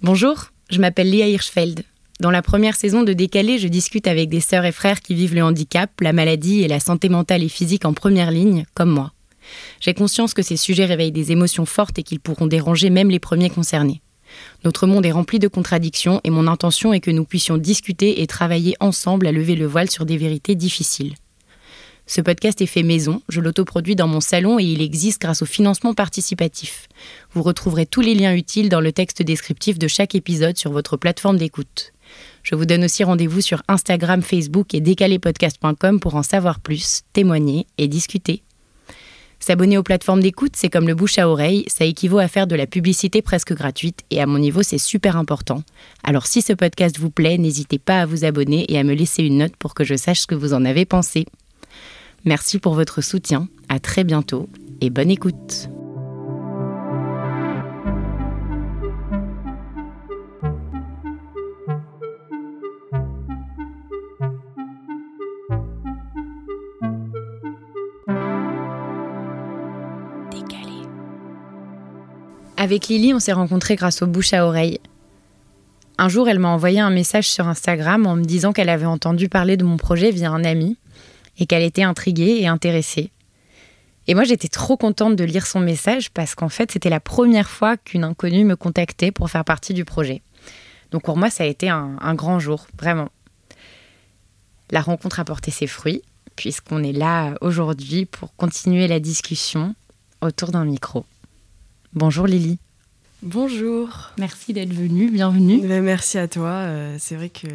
Bonjour, je m'appelle Léa Hirschfeld. Dans la première saison de Décalé, je discute avec des sœurs et frères qui vivent le handicap, la maladie et la santé mentale et physique en première ligne, comme moi. J'ai conscience que ces sujets réveillent des émotions fortes et qu'ils pourront déranger même les premiers concernés. Notre monde est rempli de contradictions et mon intention est que nous puissions discuter et travailler ensemble à lever le voile sur des vérités difficiles. Ce podcast est fait maison, je l'autoproduis dans mon salon et il existe grâce au financement participatif. Vous retrouverez tous les liens utiles dans le texte descriptif de chaque épisode sur votre plateforme d'écoute. Je vous donne aussi rendez-vous sur Instagram, Facebook et décalépodcast.com pour en savoir plus, témoigner et discuter. S'abonner aux plateformes d'écoute, c'est comme le bouche à oreille, ça équivaut à faire de la publicité presque gratuite et à mon niveau, c'est super important. Alors si ce podcast vous plaît, n'hésitez pas à vous abonner et à me laisser une note pour que je sache ce que vous en avez pensé. Merci pour votre soutien, à très bientôt et bonne écoute. Avec Lily, on s'est rencontrés grâce au bouche à oreille. Un jour, elle m'a envoyé un message sur Instagram en me disant qu'elle avait entendu parler de mon projet via un ami et qu'elle était intriguée et intéressée. Et moi, j'étais trop contente de lire son message parce qu'en fait, c'était la première fois qu'une inconnue me contactait pour faire partie du projet. Donc pour moi, ça a été un, grand jour, vraiment. La rencontre a porté ses fruits, puisqu'on est là aujourd'hui pour continuer la discussion autour d'un micro. Bonjour Lily. Bonjour. Merci d'être venue, bienvenue. Ben, merci à toi. Euh, c'est vrai que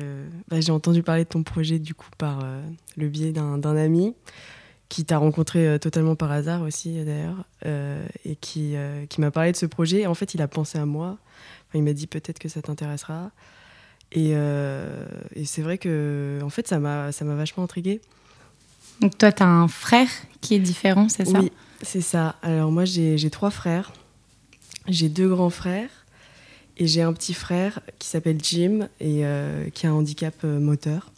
bah, j'ai entendu parler de ton projet du coup par euh, le biais d'un ami qui t'a rencontré euh, totalement par hasard aussi d'ailleurs et qui, qui m'a parlé de ce projet. En fait, il a pensé à moi. il m'a dit peut-être que ça t'intéressera. Et, et c'est vrai que en fait, ça m'a vachement intriguée. Donc toi, tu as un frère qui est différent, c'est ça? Oui, c'est ça. Alors moi, j'ai trois frères. J'ai deux grands frères et j'ai un petit frère qui s'appelle Jim et euh, qui a un handicap euh, moteur.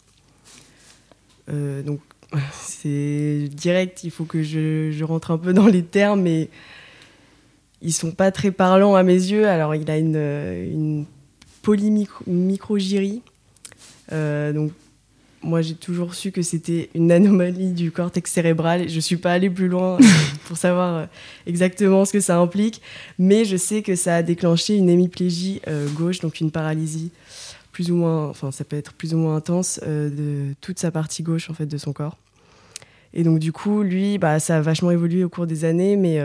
Euh, donc c'est direct, il faut que je, rentre un peu dans les termes, mais ils sont pas très parlants à mes yeux. Alors il a une, une polymicrogyrie, donc moi, j'ai toujours su que c'était une anomalie du cortex cérébral. Je ne suis pas allée plus loin euh, pour savoir euh, exactement ce que ça implique, mais je sais que ça a déclenché une hémiplégie euh, gauche, donc une paralysie plus ou moins, enfin ça peut être plus ou moins intense de toute sa partie gauche en fait de son corps. Et donc du coup, lui, bah, ça a vachement évolué au cours des années, mais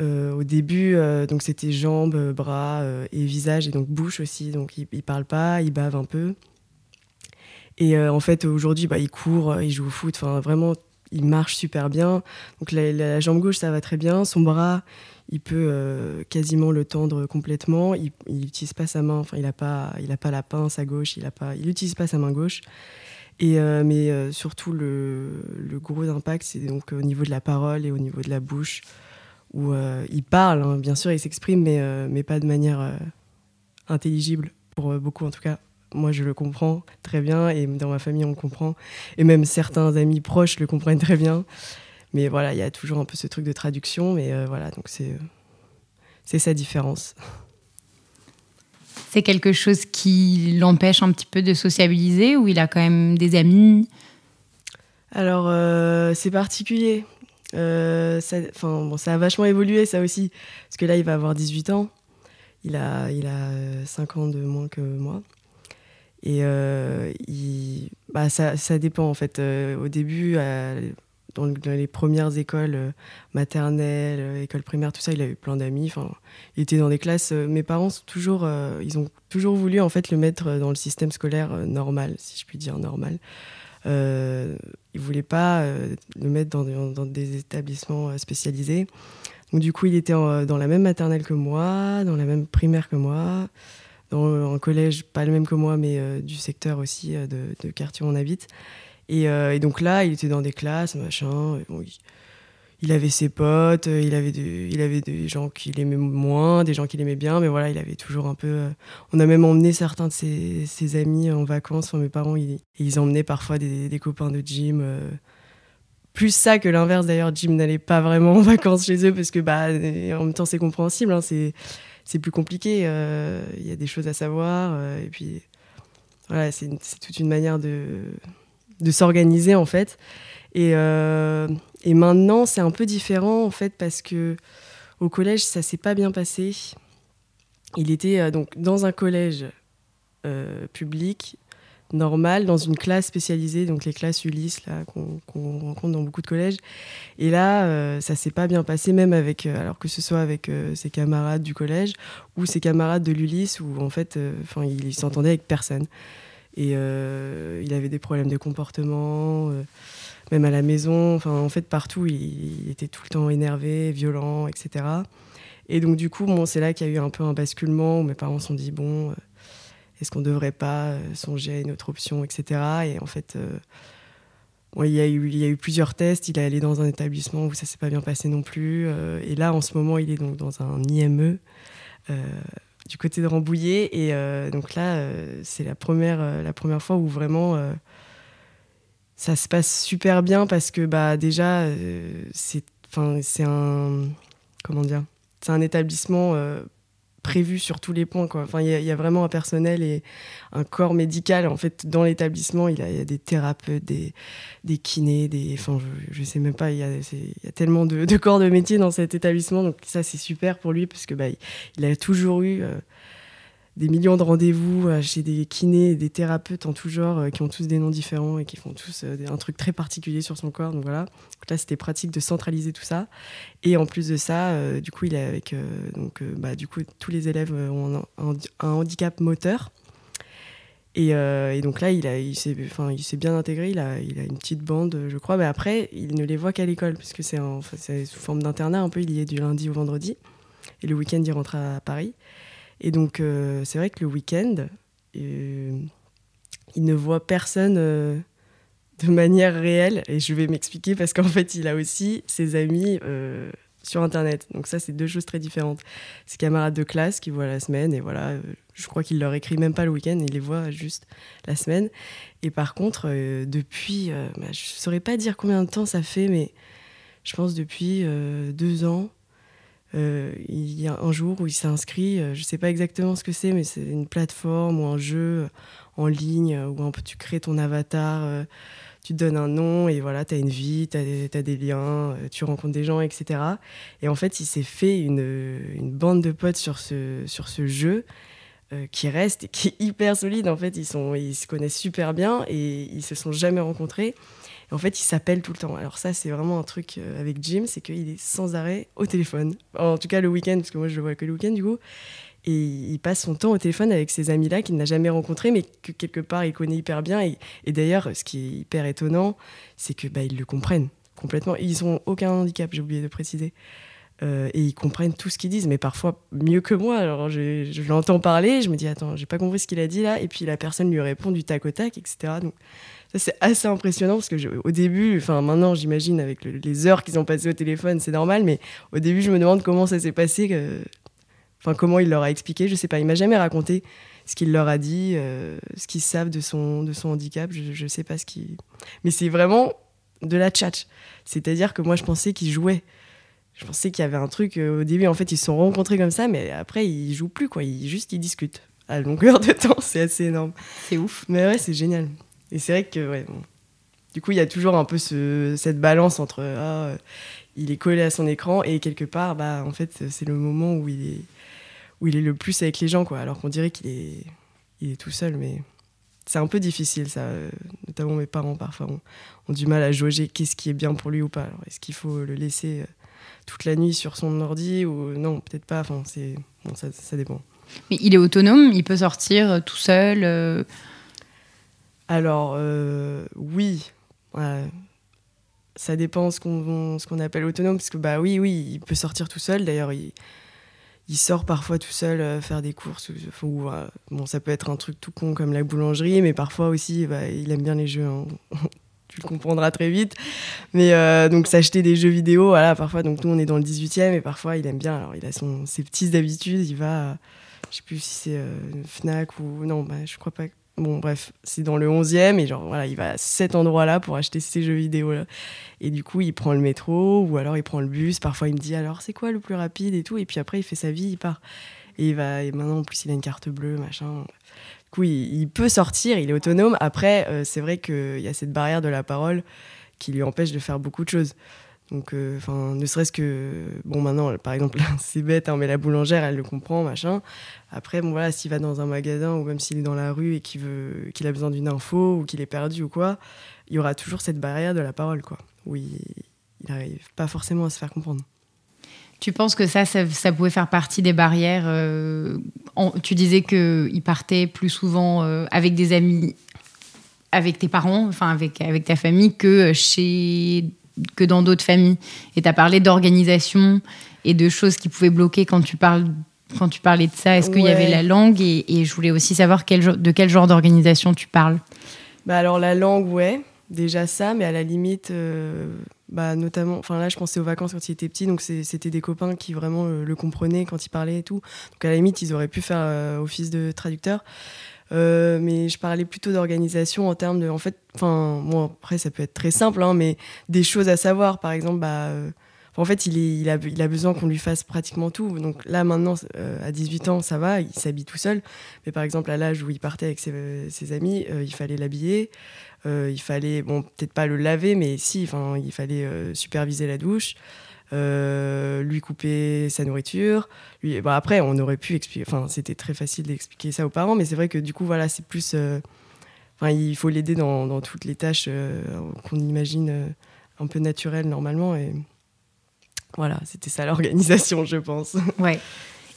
au début, donc c'était jambes, bras et visage, et donc bouche aussi. Donc il, il parle pas, il bave un peu. Et euh, en fait, aujourd'hui, bah, il court, euh, il joue au foot. Enfin, vraiment, il marche super bien. Donc la, jambe gauche, ça va très bien. Son bras, il peut euh, quasiment le tendre complètement. Il n'utilise pas sa main. Enfin, il n'a pas, pas la pince à gauche. Il n'utilise pas, pas sa main gauche. Et, mais surtout, le, le, gros impact, c'est donc au niveau de la parole et au niveau de la bouche, où il parle, hein, bien sûr, il s'exprime, mais, mais pas de manière intelligible, pour beaucoup en tout cas moi je le comprends très bien et dans ma famille on le comprend. Et même certains amis proches le comprennent très bien. Mais voilà il y a toujours un peu ce truc de traduction mais euh, voilà donc c'est c'est sa différence. C'est quelque chose qui l'empêche un petit peu de sociabiliser ou il a quand même des amis? Alors euh, c'est particulier. Euh, ça, bon, ça a vachement évolué ça aussi parce que là il va avoir 18 ans. Il a, il a 5 ans de moins que moi et euh, bah, ça, ça, dépend en fait. Euh, au début, dans, les premières écoles euh, maternelles, écoles primaires, tout ça, il avait plein d'amis. Il était dans des classes. mes parents toujours, ils ont toujours voulu en fait le mettre dans le système scolaire normal, si je puis dire normal. Euh, ils voulaient pas le mettre dans, dans, des établissements spécialisés. Donc du coup, il était dans la même maternelle que moi, dans la même primaire que moi dans un collège, pas le même que moi, mais euh, du secteur aussi, euh, de, quartier où on habite. Euh, et, donc là, il était dans des classes, machin. il, avait ses potes, il avait, des gens qu'il aimait moins, des gens qu'il aimait bien, mais voilà, il avait toujours un peu. on a même emmené certains de ses, amis en vacances. mes parents, ils, emmenaient parfois des, copains de gym plus ça que l'inverse d'ailleurs. Jim n'allait pas vraiment en vacances chez eux parce que bah en même temps c'est compréhensible. Hein, c'est plus compliqué. Il y a des choses à savoir. et puis, voilà, c'est toute une manière de, de s'organiser, en fait. Et, et maintenant, c'est un peu différent, en fait, parce que au collège, ça s'est pas bien passé. Il était donc dans un collège public normal dans une classe spécialisée, donc les classes Ulysse là qu'on rencontre dans beaucoup de collèges. Et là, euh, ça s'est pas bien passé, même avec, euh, alors que ce soit avec euh, ses camarades du collège ou ses camarades de l'Ulysse, où en fait, enfin, il, s'entendait avec personne. Et il avait des problèmes de comportement, même à la maison. Enfin, en fait, partout, il, il, était tout le temps énervé, violent, etc. Et donc, du coup, bon, c'est là qu'il y a eu un peu un basculement où mes parents se sont dit bon est-ce qu'on ne devrait pas euh, songer à une autre option, etc. Et en fait, euh, il, y a eu, plusieurs tests. Il est allé dans un établissement où ça s'est pas bien passé non plus. Euh, et là, en ce moment, il est donc dans un IME du côté de Rambouillet. Et donc là, c'est la première, la première fois où vraiment ça se passe super bien parce que bah, déjà, c'est un. Comment dire C'est un établissement prévu sur tous les points. Quoi. Enfin, il y, a vraiment un personnel et un corps médical. En fait, dans l'établissement, il y, a des thérapeutes, des, des kinés, des. Enfin, je, ne sais même pas. Il y a, tellement de, corps de métier dans cet établissement. Donc ça, c'est super pour lui parce que bah, il, a toujours eu. Euh, des millions de rendez-vous euh, chez des kinés, des thérapeutes en tout genre, euh, qui ont tous des noms différents et qui font tous euh, un truc très particulier sur son corps. Donc voilà. là, c'était pratique de centraliser tout ça. Et en plus de ça, du coup, il est avec donc bah, du coup tous les élèves ont un, handicap moteur. Et, donc là, il, a, il s'est, enfin, il s'est bien intégré. Il a, il a une petite bande, je crois. Mais après, il ne les voit qu'à l'école, puisque c'est, c'est sous forme d'internat un peu. Il y est du lundi au vendredi. Et le week-end, il rentre à Paris. Et donc, euh, c'est vrai que le week-end, euh, il ne voit personne euh, de manière réelle. Et je vais m'expliquer parce qu'en fait, il a aussi ses amis sur Internet. Donc ça, c'est deux choses très différentes. Ses camarades de classe qui voient la semaine, et voilà, je crois qu'il leur écrit même pas le week-end, il les voit juste la semaine. Et par contre, depuis, bah, je ne saurais pas dire combien de temps ça fait, mais je pense depuis deux ans, euh, il y a un jour où il s'est inscrit, euh, je ne sais pas exactement ce que c'est, mais c'est une plateforme ou un jeu euh, en ligne où tu crées ton avatar, tu te donnes un nom et voilà, tu as une vie, tu as, des liens, tu rencontres des gens, etc. Et en fait, il s'est fait une, bande de potes sur ce, jeu qui reste et qui est hyper solide. En fait, ils, ils se connaissent super bien et ils se sont jamais rencontrés en fait, il s'appelle tout le temps. Alors ça, c'est vraiment un truc euh, avec Jim, c'est qu'il est sans arrêt au téléphone. En tout cas, le week-end, parce que moi, je le vois que le week-end, du coup. Et il passe son temps au téléphone avec ces amis-là qu'il n'a jamais rencontrés, mais que quelque part, il connaît hyper bien. Et, d'ailleurs, ce qui est hyper étonnant, c'est que bah, ils le comprennent complètement. Ils n'ont aucun handicap, j'ai oublié de préciser. Euh, et ils comprennent tout ce qu'ils disent, mais parfois mieux que moi. Alors je, je l'entends parler, je me dis attends, j'ai pas compris ce qu'il a dit là, et puis la personne lui répond du tac au tac, etc. Donc ça, c'est assez impressionnant parce que au début, enfin maintenant, j'imagine avec les heures qu'ils ont passées au téléphone, c'est normal, mais au début, je me demande comment ça s'est passé, enfin comment il leur a expliqué. Je sais pas, il m'a jamais raconté ce qu'il leur a dit, euh, ce qu'ils savent de son, de son handicap. Je, je sais pas ce qui. Mais c'est vraiment de la tchatch. C'est-à-dire que moi, je pensais qu'ils jouaient. Je pensais qu'il y avait un truc. Euh, au début, en fait, ils se sont rencontrés comme ça, mais après, ils jouent plus, quoi. Ils, juste, ils discutent à longueur de temps. C'est assez énorme. C'est ouf. Mais ouais, c'est génial. Et c'est vrai que, ouais, du coup, il y a toujours un peu ce, cette balance entre ah, euh, il est collé à son écran et quelque part, bah, en fait, c'est le moment où il est, où il est le plus avec les gens, quoi. Alors qu'on dirait qu'il est, il est tout seul, mais c'est un peu difficile, ça. Notamment mes parents, parfois, ont, du mal à jauger qu'est-ce qui est bien pour lui ou pas. Est-ce qu'il faut le laisser euh, toute la nuit sur son ordi ou non, peut-être pas. Enfin, c'est bon, ça, dépend. Mais il est autonome, il peut sortir euh, tout seul. Alors, euh, oui. ça dépend ce qu'on appelle autonome, parce que bah oui, oui, il peut sortir tout seul. D'ailleurs, il, il, sort parfois tout seul euh, faire des courses. Ou, euh, bon, ça peut être un truc tout con comme la boulangerie, mais parfois aussi, bah, il aime bien les jeux. Hein. tu le comprendras très vite. Mais donc, s'acheter des jeux vidéo, voilà, parfois, donc nous, on est dans le 18e, et parfois, il aime bien. Alors, il a son, ses petites habitudes, il va, je sais plus si c'est Fnac ou. Non, bah, je crois pas Bon, bref, c'est dans le 11e et genre, voilà, il va à cet endroit-là pour acheter ces jeux vidéo. Là. Et du coup, il prend le métro ou alors il prend le bus. Parfois, il me dit alors, c'est quoi le plus rapide et tout. Et puis après, il fait sa vie, il part. Et, il va, et maintenant, en plus, il a une carte bleue, machin. Du coup, il, peut sortir, il est autonome. Après, euh, c'est vrai qu'il y a cette barrière de la parole qui lui empêche de faire beaucoup de choses. Donc, euh, enfin, ne serait-ce que, bon, maintenant, par exemple, c'est bête, hein, mais la boulangère, elle le comprend, machin. Après, bon, voilà, s'il va dans un magasin ou même s'il est dans la rue et qu'il veut, qu'il a besoin d'une info ou qu'il est perdu ou quoi, il y aura toujours cette barrière de la parole, quoi, où il n'arrive pas forcément à se faire comprendre. Tu penses que ça, ça, pouvait faire partie des barrières euh, Tu disais qu'il partait plus souvent euh, avec des amis, avec tes parents, enfin avec, avec ta famille, que chez que dans d'autres familles. Et tu as parlé d'organisation et de choses qui pouvaient bloquer quand tu parles quand tu parlais de ça. Est-ce qu'il y avait la langue et, je voulais aussi savoir quel, de quel genre d'organisation tu parles? Bah alors la langue, ouais, déjà ça, mais à la limite, euh, bah notamment, enfin là je pensais aux vacances quand il était petit, donc c'était des copains qui vraiment euh, le comprenaient quand il parlait et tout. Donc à la limite, ils auraient pu faire euh, office de traducteur. Euh, mais je parlais plutôt d'organisation en termes de, en fait, enfin, bon, après ça peut être très simple, hein, mais des choses à savoir, par exemple, bah, euh, en fait, il, est, il, a, il a besoin qu'on lui fasse pratiquement tout. Donc là, maintenant, euh, à 18 ans, ça va, il s'habille tout seul. Mais par exemple, à l'âge où il partait avec ses, ses amis, il fallait l'habiller. il fallait, bon, peut-être pas le laver, mais si, enfin, il fallait superviser la douche. Euh, lui couper sa nourriture. Après, on aurait pu expliquer, enfin, c'était très facile d'expliquer ça aux parents, mais c'est vrai que du coup, voilà, c'est plus. Euh, enfin, il faut l'aider dans, dans, toutes les tâches euh, qu'on imagine un peu naturelles normalement. Et voilà, c'était ça l'organisation, je pense. Ouais.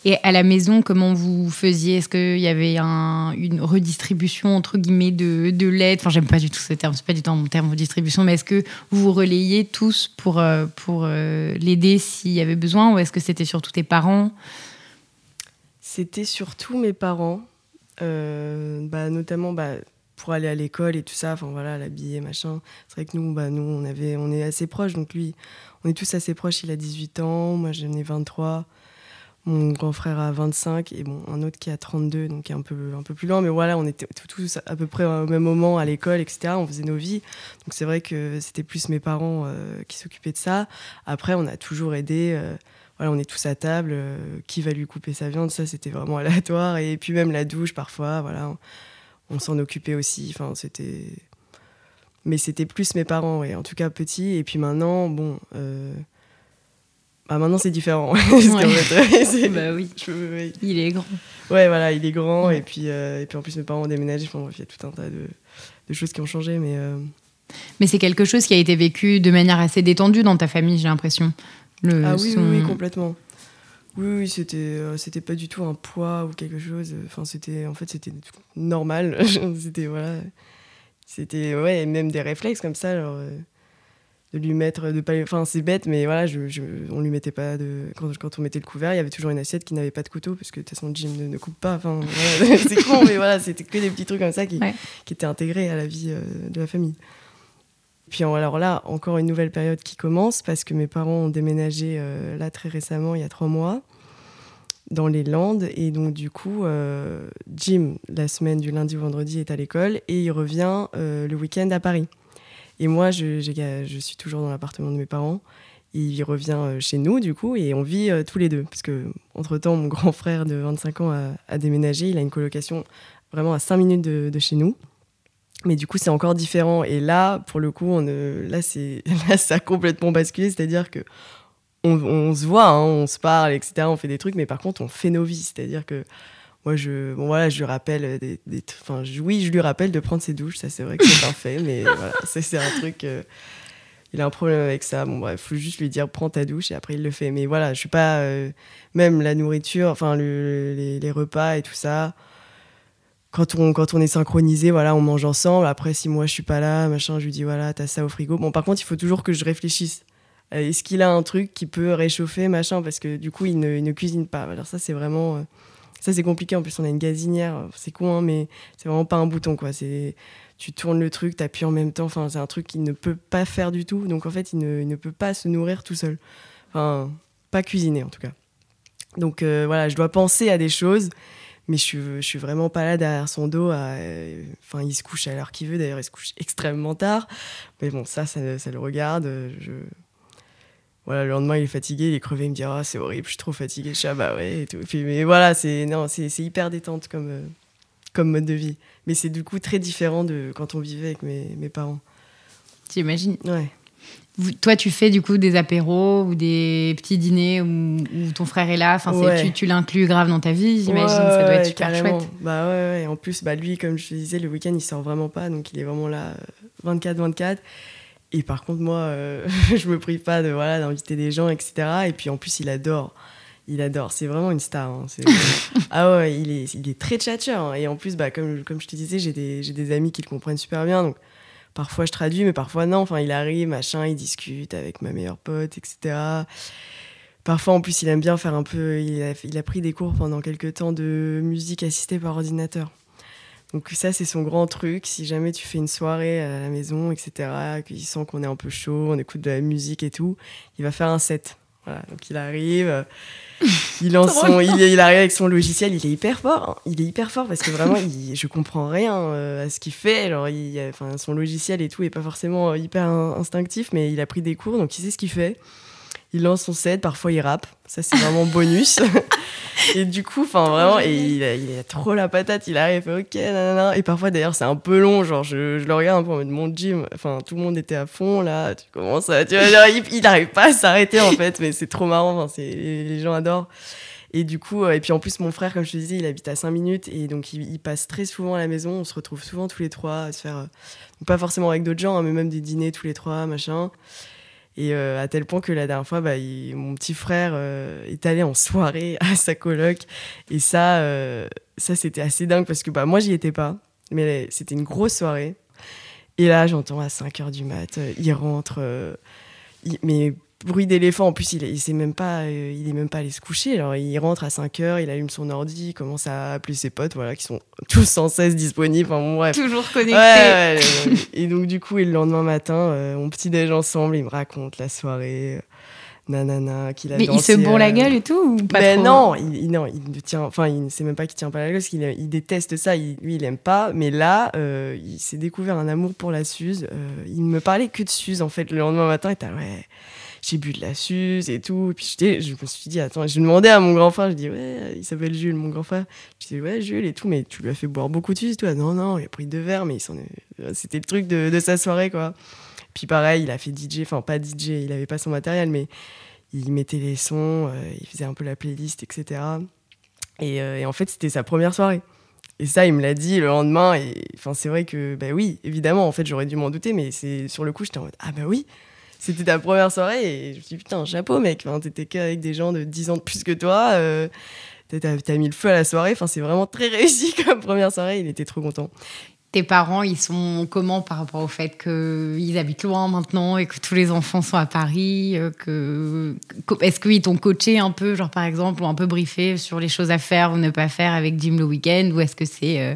Et à la maison, comment vous faisiez? Est-ce qu'il y avait une redistribution entre guillemets de, de l'aide? Enfin, j'aime pas du tout ce terme, c'est pas du tout mon terme redistribution, mais est-ce que vous vous relayiez tous pour, euh, pour euh, l'aider s'il y avait besoin? Ou est-ce que c'était surtout tes parents? C'était surtout mes parents, euh, bah, notamment bah, pour aller à l'école et tout ça, enfin voilà, l'habiller, machin. C'est vrai que nous, bah, nous on, avait, on est assez proches, donc lui, on est tous assez proches, il a 18 ans, moi j'en ai 23 mon grand frère a 25 et bon, un autre qui a 32, donc un peu, un peu plus loin. Mais voilà, on était tous à peu près au même moment à l'école, etc. On faisait nos vies. Donc c'est vrai que c'était plus mes parents euh, qui s'occupaient de ça. Après, on a toujours aidé. Euh, voilà, on est tous à table. Euh, qui va lui couper sa viande Ça, c'était vraiment aléatoire. Et puis même la douche, parfois, voilà, on, s'en occupait aussi. Enfin, c'était. Mais c'était plus mes parents. En tout cas, petit. Et puis maintenant, bon ah, maintenant c'est différent. bah oui. Il est grand. Ouais, voilà, il est grand. Et, puis, euh, et puis en plus, mes parents ont déménagé. Enfin, il y a tout un tas de, de choses qui ont changé. Mais, euh, mais c'est quelque chose qui a été vécu de manière assez détendue dans ta famille, j'ai l'impression. Le, ah oui, oui, complètement. Oui, oui, c'était euh, c'était pas du tout un poids ou quelque chose. Enfin, c'était en fait c'était normal. c'était voilà, c'était ouais, même des réflexes comme ça. Alors, de lui mettre de pas enfin c'est bête mais voilà je, je, on lui mettait pas de quand, quand, on mettait le couvert il y avait toujours une assiette qui n'avait pas de couteau parce que de toute façon Jim ne, ne coupe pas enfin c'est con mais voilà c'était que des petits trucs comme ça qui, qui étaient intégrés à la vie euh, de la famille. Puis alors là encore une nouvelle période qui commence parce que mes parents ont déménagé euh, là très récemment il y a trois mois dans les Landes et donc du coup euh, Jim la semaine du lundi au vendredi est à l'école et il revient le week-end à Paris et moi, je, je suis toujours dans l'appartement de mes parents. Il revient euh, chez nous, du coup, et on vit euh, tous les deux. Parce que, entre-temps, mon grand frère de 25 ans a, déménagé. Il a une colocation vraiment à 5 minutes de, chez nous. Mais du coup, c'est encore différent. Et là, pour le coup, on, là, là, ça a complètement basculé. C'est-à-dire que on, se voit, hein, on se parle, etc. On fait des trucs, mais par contre, on fait nos vies. C'est-à-dire que moi, je, bon, voilà, je lui rappelle des, enfin, oui, je lui rappelle de prendre ses douches. Ça, c'est vrai que c'est parfait, mais voilà, c'est un truc. Euh, il a un problème avec ça. Bon, bref, faut juste lui dire prends ta douche et après il le fait. Mais voilà, je suis pas. Euh, même la nourriture, enfin, les, repas et tout ça. Quand on, quand on est synchronisé, voilà, on mange ensemble. Après, si moi je suis pas là, machin, je lui dis voilà, t'as ça au frigo. Bon, par contre, il faut toujours que je réfléchisse. Euh, est-ce qu'il a un truc qui peut réchauffer, machin Parce que du coup, il ne cuisine pas. Alors, ça, c'est vraiment ça, c'est compliqué. En plus, on a une gazinière. C'est con, hein, mais c'est vraiment pas un bouton, quoi. C'est tu tournes le truc, t'appuies en même temps. Enfin, c'est un truc qu'il ne peut pas faire du tout. Donc, en fait, il ne, ne peut pas se nourrir tout seul. Enfin, pas cuisiner, en tout cas. Donc, euh, voilà, je dois penser à des choses, mais je suis, je suis vraiment pas là derrière son dos. enfin, il se couche à l'heure qu'il veut. D'ailleurs, il se couche extrêmement tard. Mais bon, ça, ça, ça le regarde. Je voilà, le lendemain, il est fatigué, il est crevé, il me dit Ah, c'est horrible, je suis trop fatigué. Je dis Ah, bah ouais, et tout. Puis, mais voilà, c'est non, c'est hyper détente comme, euh, comme mode de vie. Mais c'est du coup très différent de quand on vivait avec mes, mes parents. J'imagine. Ouais. toi, tu fais du coup des apéros ou des petits dîners où, ton frère est là. Enfin, tu, tu l'inclus grave dans ta vie, j'imagine. ça doit être super chouette. Bah ouais, ouais. En plus, bah, lui, comme je te disais, le week-end, il sort vraiment pas. Donc, il est vraiment là 24-24. Euh, et par contre, moi, euh, je me prive pas de voilà d'inviter des gens, etc. Et puis en plus, il adore. Il adore. C'est vraiment une star. Hein. ah ouais, il est, il est très tchatcheur. Hein. Et en plus, bah, comme, comme je te disais, j'ai des, des amis qui le comprennent super bien. Donc parfois, je traduis, mais parfois, non. Enfin, il arrive, machin, il discute avec ma meilleure pote, etc. Parfois, en plus, il aime bien faire un peu. Il a, il a pris des cours pendant quelques temps de musique assistée par ordinateur. Donc ça, c'est son grand truc. Si jamais tu fais une soirée à la maison, etc., qu'il sent qu'on est un peu chaud, on écoute de la musique et tout, il va faire un set. Voilà, donc il arrive, il, lance son, il, il, arrive avec son logiciel, il est hyper fort. Hein. Il est hyper fort parce que vraiment, il, je comprends rien euh, à ce qu'il fait. Alors, il, enfin, son logiciel et tout est pas forcément hyper instinctif, mais il a pris des cours, donc il sait ce qu'il fait il lance son set, parfois il rappe, ça c'est vraiment bonus. et du coup, enfin vraiment, et il, a, trop la patate, il arrive, ok, nanana. Et parfois d'ailleurs c'est un peu long, genre je, le regarde un peu en mode mon gym, enfin tout le monde était à fond là, tu commences à, tu vois, il n'arrive pas à s'arrêter en fait, mais c'est trop marrant, enfin, les, gens adorent. Et du coup, euh, et puis en plus, mon frère, comme je te disais, il habite à 5 minutes et donc il, passe très souvent à la maison. On se retrouve souvent tous les trois à se faire, euh, pas forcément avec d'autres gens, hein, mais même des dîners tous les trois, machin. Et euh, à tel point que la dernière fois, bah, mon petit frère euh, est allé en soirée à sa coloc. Et ça, euh, ça c'était assez dingue parce que bah, moi, j'y étais pas. Mais c'était une grosse soirée. Et là, j'entends à 5 h du mat, il rentre. mais bruit d'éléphant. En plus, il, il sait même pas, euh, il est même pas allé se coucher. Alors, il rentre à 5 heures, il allume son ordi, il commence à appeler ses potes, voilà, qui sont tous sans cesse disponibles. Enfin, bref. Toujours connectés. et donc, du coup, et le lendemain matin, euh, on petit déj ensemble, il me raconte la soirée. Euh, nanana, qu'il a Mais il se bourre la gueule et tout ou pas ben non, il, non, il ne tient, enfin, il ne sait même pas qu'il tient pas la gueule, parce qu'il il déteste ça. lui, il aime pas. Mais là, il s'est découvert un amour pour la Suze. il me parlait que de Suze en fait le lendemain matin. Et ouais, j'ai bu de la suze et tout. Et puis je me suis dit, attends, je demandais à mon grand frère, je dis, ouais, il s'appelle Jules, mon grand frère. Je dis, ouais, Jules et tout, mais tu lui as fait boire beaucoup de suze, toi? Non, non, il a pris deux verres, mais c'était le truc de, de, sa soirée, quoi. Puis pareil, il a fait DJ, enfin pas DJ, il avait pas son matériel, mais il mettait les sons, euh, il faisait un peu la playlist, etc. Et, euh, et en fait, c'était sa première soirée. Et ça, il me l'a dit le lendemain. Et c'est vrai que, bah oui, évidemment, en fait, j'aurais dû m'en douter, mais c'est sur le coup, j'étais en mode, ah bah oui, c'était ta première soirée et je me suis dit, putain, chapeau, mec. T'étais qu'avec des gens de 10 ans de plus que toi. Euh, t'as mis le feu à la soirée. Enfin, c'est vraiment très réussi comme première soirée. Il était trop content. Tes parents, ils sont comment par rapport au fait qu'ils habitent loin maintenant et que tous les enfants sont à Paris euh, que... Est-ce qu'ils t'ont coaché un peu, genre par exemple, ou un peu briefé sur les choses à faire ou ne pas faire avec Jim le week-end Ou est-ce que c'est. Euh,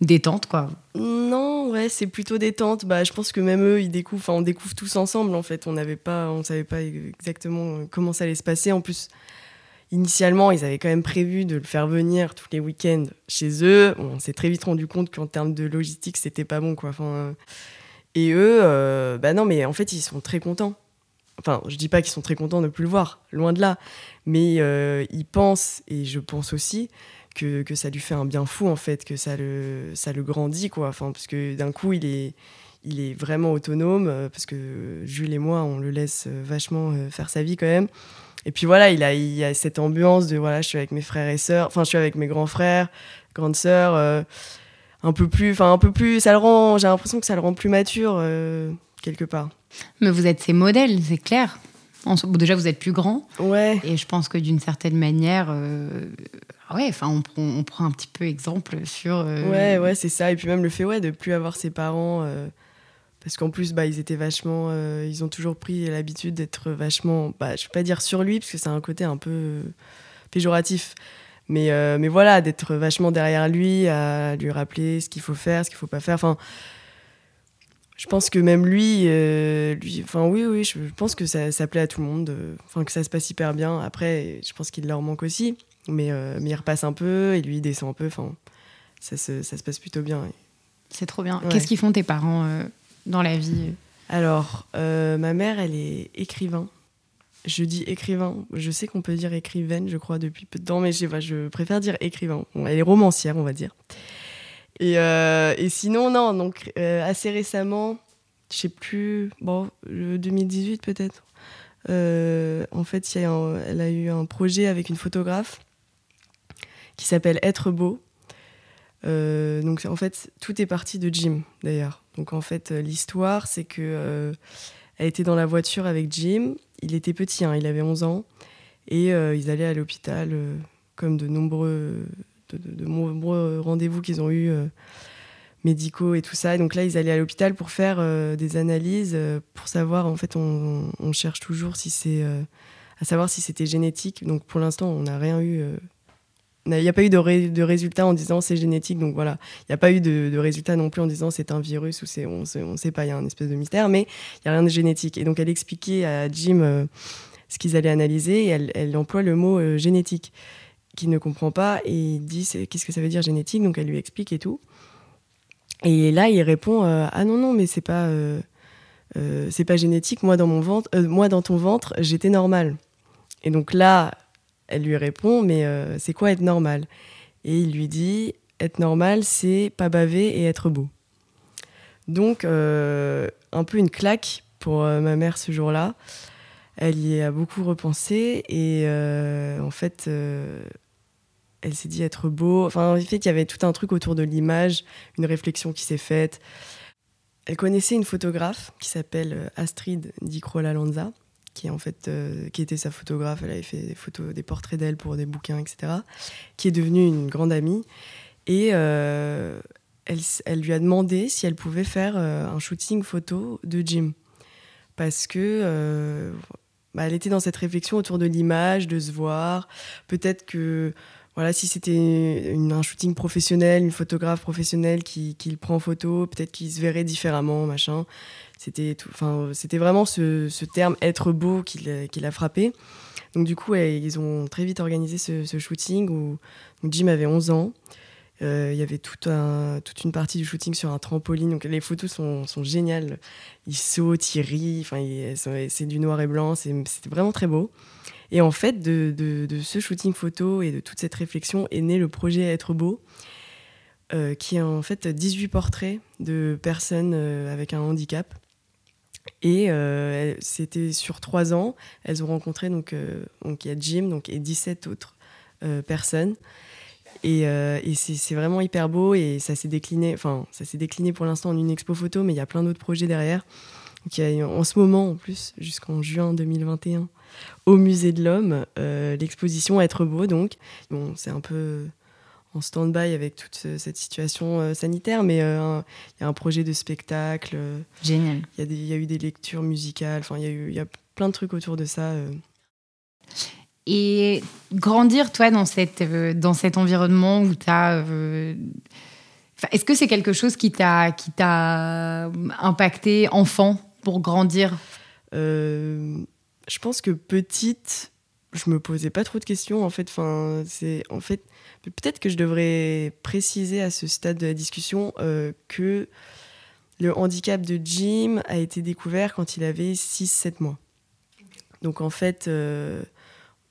détente, quoi. Non, ouais, c'est plutôt détente. Bah, je pense que même eux, ils découvrent, enfin, on découvre tous ensemble, en fait. On n'avait pas, on savait pas exactement comment ça allait se passer. En plus, initialement, ils avaient quand même prévu de le faire venir tous les week-ends chez eux. on s'est très vite rendu compte qu'en termes de logistique, c'était pas bon, quoi. Enfin, et eux, euh, bah non, mais en fait, ils sont très contents. Enfin, je dis pas qu'ils sont très contents de plus le voir, loin de là. Mais euh, ils pensent, et je pense aussi, que, ça lui fait un bien fou en fait, que ça le, ça le grandit quoi. Enfin, d'un coup il est, il est vraiment autonome, euh, parce que Jules et moi on le laisse euh, vachement euh, faire sa vie quand même. Et puis voilà, il a, a cette ambiance de voilà, je suis avec mes frères et sœurs, enfin je suis avec mes grands frères, grandes sœurs, un peu plus, enfin un peu plus, ça le rend, j'ai l'impression que ça le rend plus mature quelque part. Mais vous êtes ses modèles, c'est clair. Déjà, vous êtes plus grand. Ouais. Et je pense que d'une certaine manière, ah ouais, enfin, on, on, prend un petit peu exemple sur. Euh, ouais, ouais, c'est ça. Et puis même le fait, ouais, de plus avoir ses parents. Euh, parce qu'en plus, bah, ils étaient vachement. Euh, ils ont toujours pris l'habitude d'être vachement. Bah, je vais pas dire sur lui, parce que c'est un côté un peu péjoratif. Mais, mais voilà, d'être vachement derrière lui, à lui rappeler ce qu'il faut faire, ce qu'il faut pas faire. Enfin. Je pense que même lui, lui enfin oui, oui, je pense que ça, ça plaît à tout le monde, enfin que ça se passe hyper bien. Après, je pense qu'il leur manque aussi. Mais, euh, mais il repasse un peu et lui il descend un peu. Enfin, ça se, ça se passe plutôt bien. C'est trop bien. Qu'est-ce qu'ils font tes parents euh, dans la vie Alors, euh, ma mère, elle est écrivain. je dis écrivain. Je sais qu'on peut dire écrivaine, je crois, depuis peu de temps, mais je, sais pas, je préfère dire écrivain. elle est romancière, on va dire. Et, et sinon, non, donc assez récemment, je sais plus, bon, 2018 peut-être. en fait, y a elle a eu un projet avec une photographe qui s'appelle Être beau. Euh, donc en fait, tout est parti de Jim d'ailleurs. Donc en fait, euh, l'histoire, c'est que euh, elle était dans la voiture avec Jim. Il était petit, hein, il avait 11 ans, et ils allaient à l'hôpital comme de nombreux, de, nombreux rendez-vous qu'ils ont eu médicaux et tout ça. Et donc là, ils allaient à l'hôpital pour faire des analyses pour savoir. En fait, on, cherche toujours si c'est à savoir si c'était génétique. Donc pour l'instant, on n'a rien eu il n'y a pas eu de, de résultat en disant c'est génétique, donc voilà. Il n'y a pas eu de, de résultat non plus en disant c'est un virus ou on ne sait pas, il y a un espèce de mystère, mais il n'y a rien de génétique. Et donc elle expliquait à Jim euh, ce qu'ils allaient analyser et elle, emploie le mot euh, génétique qu'il ne comprend pas et dit qu'est-ce que ça veut dire génétique, donc elle lui explique et tout. Et là il répond euh, ah non non mais c'est pas c'est pas génétique, moi dans mon ventre, moi dans ton ventre j'étais normal. Et donc là elle lui répond, mais euh, c'est quoi être normal? Et il lui dit, être normal, c'est pas baver et être beau. Donc, euh, un peu une claque pour euh, ma mère ce jour-là. Elle y a beaucoup repensé et en fait, elle s'est dit être beau. Enfin, en fait, il y avait tout un truc autour de l'image, une réflexion qui s'est faite. Elle connaissait une photographe qui s'appelle Astrid Di Lanza qui en fait euh, qui était sa photographe. Elle avait fait des photos, des portraits d'elle pour des bouquins, etc. Qui est devenue une grande amie et euh, elle, lui a demandé si elle pouvait faire euh, un shooting photo de Jim parce que bah, elle était dans cette réflexion autour de l'image, de se voir. Peut-être que voilà, si c'était un shooting professionnel, une photographe professionnelle qui, qui le prend en photo, peut-être qu'il se verrait différemment, machin. C'était enfin, c'était vraiment ce, ce, terme être beau qui l'a frappé. Donc du coup, ils ont très vite organisé ce, shooting où, Jim avait 11 ans. Euh, il y avait un, toute une partie du shooting sur un trampoline. Donc les photos sont, sont géniales. Il saute, il rit. C'est du noir et blanc. C'était vraiment très beau. Et en fait, de, ce shooting photo et de toute cette réflexion est né le projet Être beau, euh, qui est en fait 18 portraits de personnes euh, avec un handicap. Et euh, c'était sur trois ans, elles ont rencontré, donc, donc y a Jim donc, et 17 autres personnes. Et, c'est vraiment hyper beau et ça s'est décliné, enfin, ça s'est décliné pour l'instant en une expo photo, mais il y a plein d'autres projets derrière. En ce moment, en plus, jusqu'en juin 2021, au Musée de l'Homme, l'exposition Être beau, donc. Bon, c'est un peu en stand-by avec toute cette situation euh, sanitaire, mais euh, il y a un projet de spectacle. Euh, Génial. Il y, y, a eu des lectures musicales, enfin, il y, y, a plein de trucs autour de ça. Et grandir, toi, dans, cette, dans cet environnement où tu as. Est-ce que c'est quelque chose qui t'a impacté enfant pour grandir? Je pense que petite, je me posais pas trop de questions en fait. Enfin, c'est en fait peut-être que je devrais préciser à ce stade de la discussion euh, que le handicap de Jim a été découvert quand il avait 6-7 mois. Donc en fait, euh,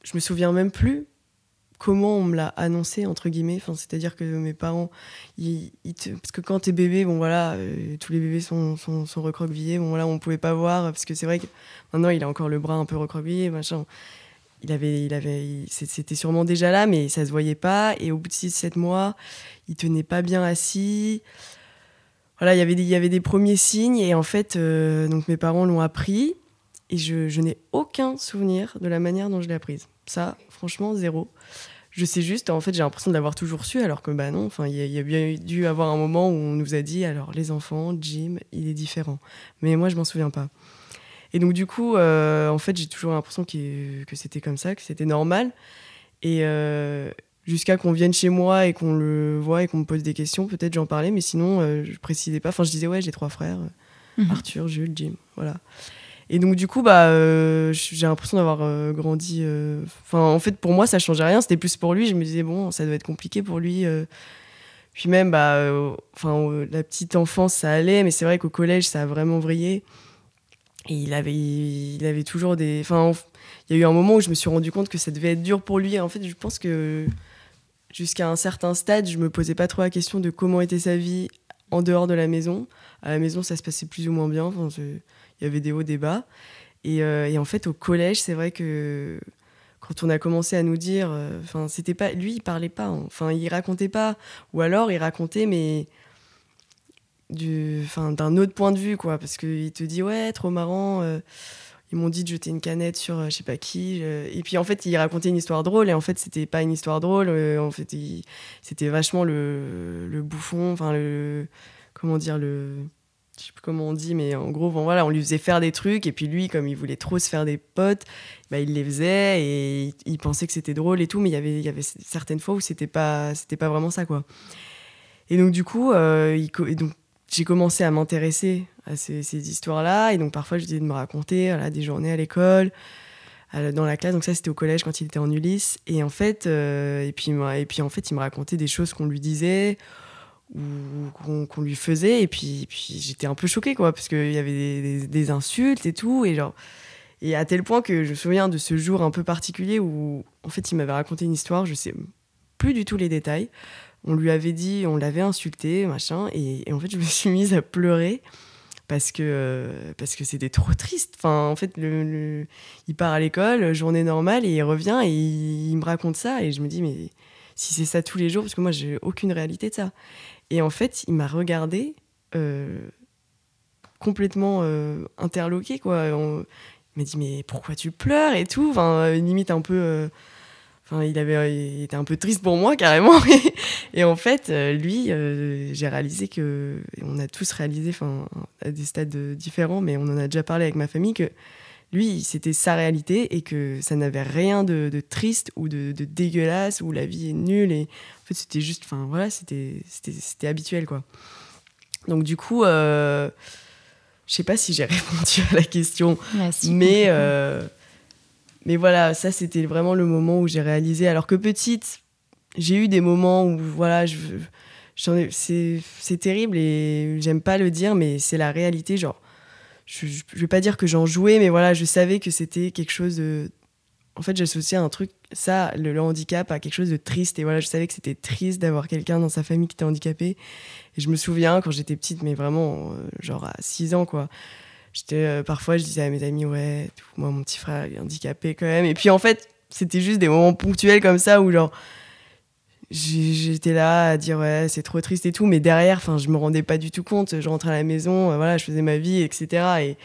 je me souviens même plus comment on me l'a annoncé entre guillemets enfin c'est à dire que mes parents parce que quand t'es bébé bon voilà euh, tous les bébés sont, recroquevillés bon voilà on pouvait pas voir parce que c'est vrai que maintenant il a encore le bras un peu recroquevillé machin il avait, il avait, c'était sûrement déjà là, mais ça se voyait pas. Et au bout de 6-7 mois, il tenait pas bien assis. Voilà, il y avait des, il y avait des premiers signes. Et en fait, euh, donc mes parents l'ont appris. Et je, je n'ai aucun souvenir de la manière dont je l'ai apprise. Ça, franchement, zéro. Je sais juste, en fait, j'ai l'impression de l'avoir toujours su, alors que bah non, enfin, il y, a bien dû avoir un moment où on nous a dit, alors les enfants, Jim, il est différent. Mais moi, je m'en souviens pas. Et donc, du coup, euh, en fait, j'ai toujours l'impression que, que c'était comme ça, que c'était normal. Et euh, jusqu'à qu'on vienne chez moi et qu'on le voit et qu'on me pose des questions, peut-être j'en parlais, mais sinon, euh, je précisais pas. Enfin, je disais, ouais, j'ai trois frères mhm. Arthur, Jules, Jim. Voilà. Et donc, du coup, bah, j'ai l'impression d'avoir grandi. Enfin, en fait, pour moi, ça changeait rien. C'était plus pour lui. Je me disais, bon, ça doit être compliqué pour lui. Puis même, bah, enfin, la petite enfance, ça allait, mais c'est vrai qu'au collège, ça a vraiment vrillé. Et il avait, il avait toujours des. Enfin, il y a eu un moment où je me suis rendu compte que ça devait être dur pour lui. En fait, je pense que jusqu'à un certain stade, je me posais pas trop la question de comment était sa vie en dehors de la maison. À la maison, ça se passait plus ou moins bien. Il y avait des hauts, des bas. Et, euh, et en fait, au collège, c'est vrai que quand on a commencé à nous dire, euh, enfin, c'était pas, lui, il parlait pas, hein. enfin, il racontait pas, ou alors il racontait, mais du, enfin, d'un autre point de vue, quoi, parce qu'il te dit, ouais, trop marrant. Euh, ils m'ont dit de jeter une canette sur je sais pas qui. Et puis en fait, il racontait une histoire drôle. Et en fait, c'était pas une histoire drôle. en fait, c'était vachement le, le bouffon. Enfin, le. Comment dire le je sais plus comment on dit, mais en gros, voilà, on lui faisait faire des trucs, et puis lui, comme il voulait trop se faire des potes, bah, il les faisait, et il, pensait que c'était drôle et tout, mais il y avait, certaines fois où c'était pas, c'était pas vraiment ça, quoi. Et donc, du coup, euh, j'ai commencé à m'intéresser à ces, histoires-là, et donc parfois, je disais de me raconter voilà, des journées à l'école, dans la classe, donc ça, c'était au collège quand il était en Ulysse, et en fait, euh, et, puis, et puis, en fait, il me racontait des choses qu'on lui disait, qu'on lui faisait. Et puis, puis j'étais un peu choquée quoi parce qu'il y avait des, insultes et tout. Et genre et à tel point que je me souviens de ce jour un peu particulier où en fait il m'avait raconté une histoire je sais plus du tout les détails. On lui avait dit on l'avait insulté machin. Et, en fait je me suis mise à pleurer parce que parce que c'était trop triste. Enfin en fait le, il part à l'école journée normale et il revient et il me raconte ça. Et je me dis mais si c'est ça tous les jours parce que moi j'ai aucune réalité de ça et en fait, il m'a regardé euh, complètement euh, interloqué, quoi. il m'a dit, mais pourquoi tu pleures et tout? Enfin, limite un peu. Euh, enfin, il, avait, était un peu triste pour moi, carrément. et en fait, lui, j'ai réalisé que. On a tous réalisé, enfin, à des stades différents, mais on en a déjà parlé avec ma famille, que lui, c'était sa réalité et que ça n'avait rien de, triste ou de, dégueulasse ou la vie est nulle. Et en fait, c'était juste, enfin voilà, c'était habituel quoi. Donc du coup, euh, je sais pas si j'ai répondu à la question, mais euh, mais voilà, ça c'était vraiment le moment où j'ai réalisé. Alors que petite, j'ai eu des moments où voilà, je, c'est terrible et j'aime pas le dire, mais c'est la réalité, genre je, je, vais pas dire que j'en jouais, mais voilà, je savais que c'était quelque chose de. En fait, j'associais un truc, ça, le, handicap, à quelque chose de triste. Et voilà, je savais que c'était triste d'avoir quelqu'un dans sa famille qui était handicapé. Et je me souviens quand j'étais petite, mais vraiment, euh, genre à 6 ans, quoi. J'étais, euh, parfois, je disais à mes amis, ouais, moi, mon petit frère est handicapé quand même. Et puis, en fait, c'était juste des moments ponctuels comme ça où, genre, j'étais là à dire ouais c'est trop triste et tout mais derrière enfin je me rendais pas du tout compte. Je rentrais à la maison euh, voilà je faisais ma vie etc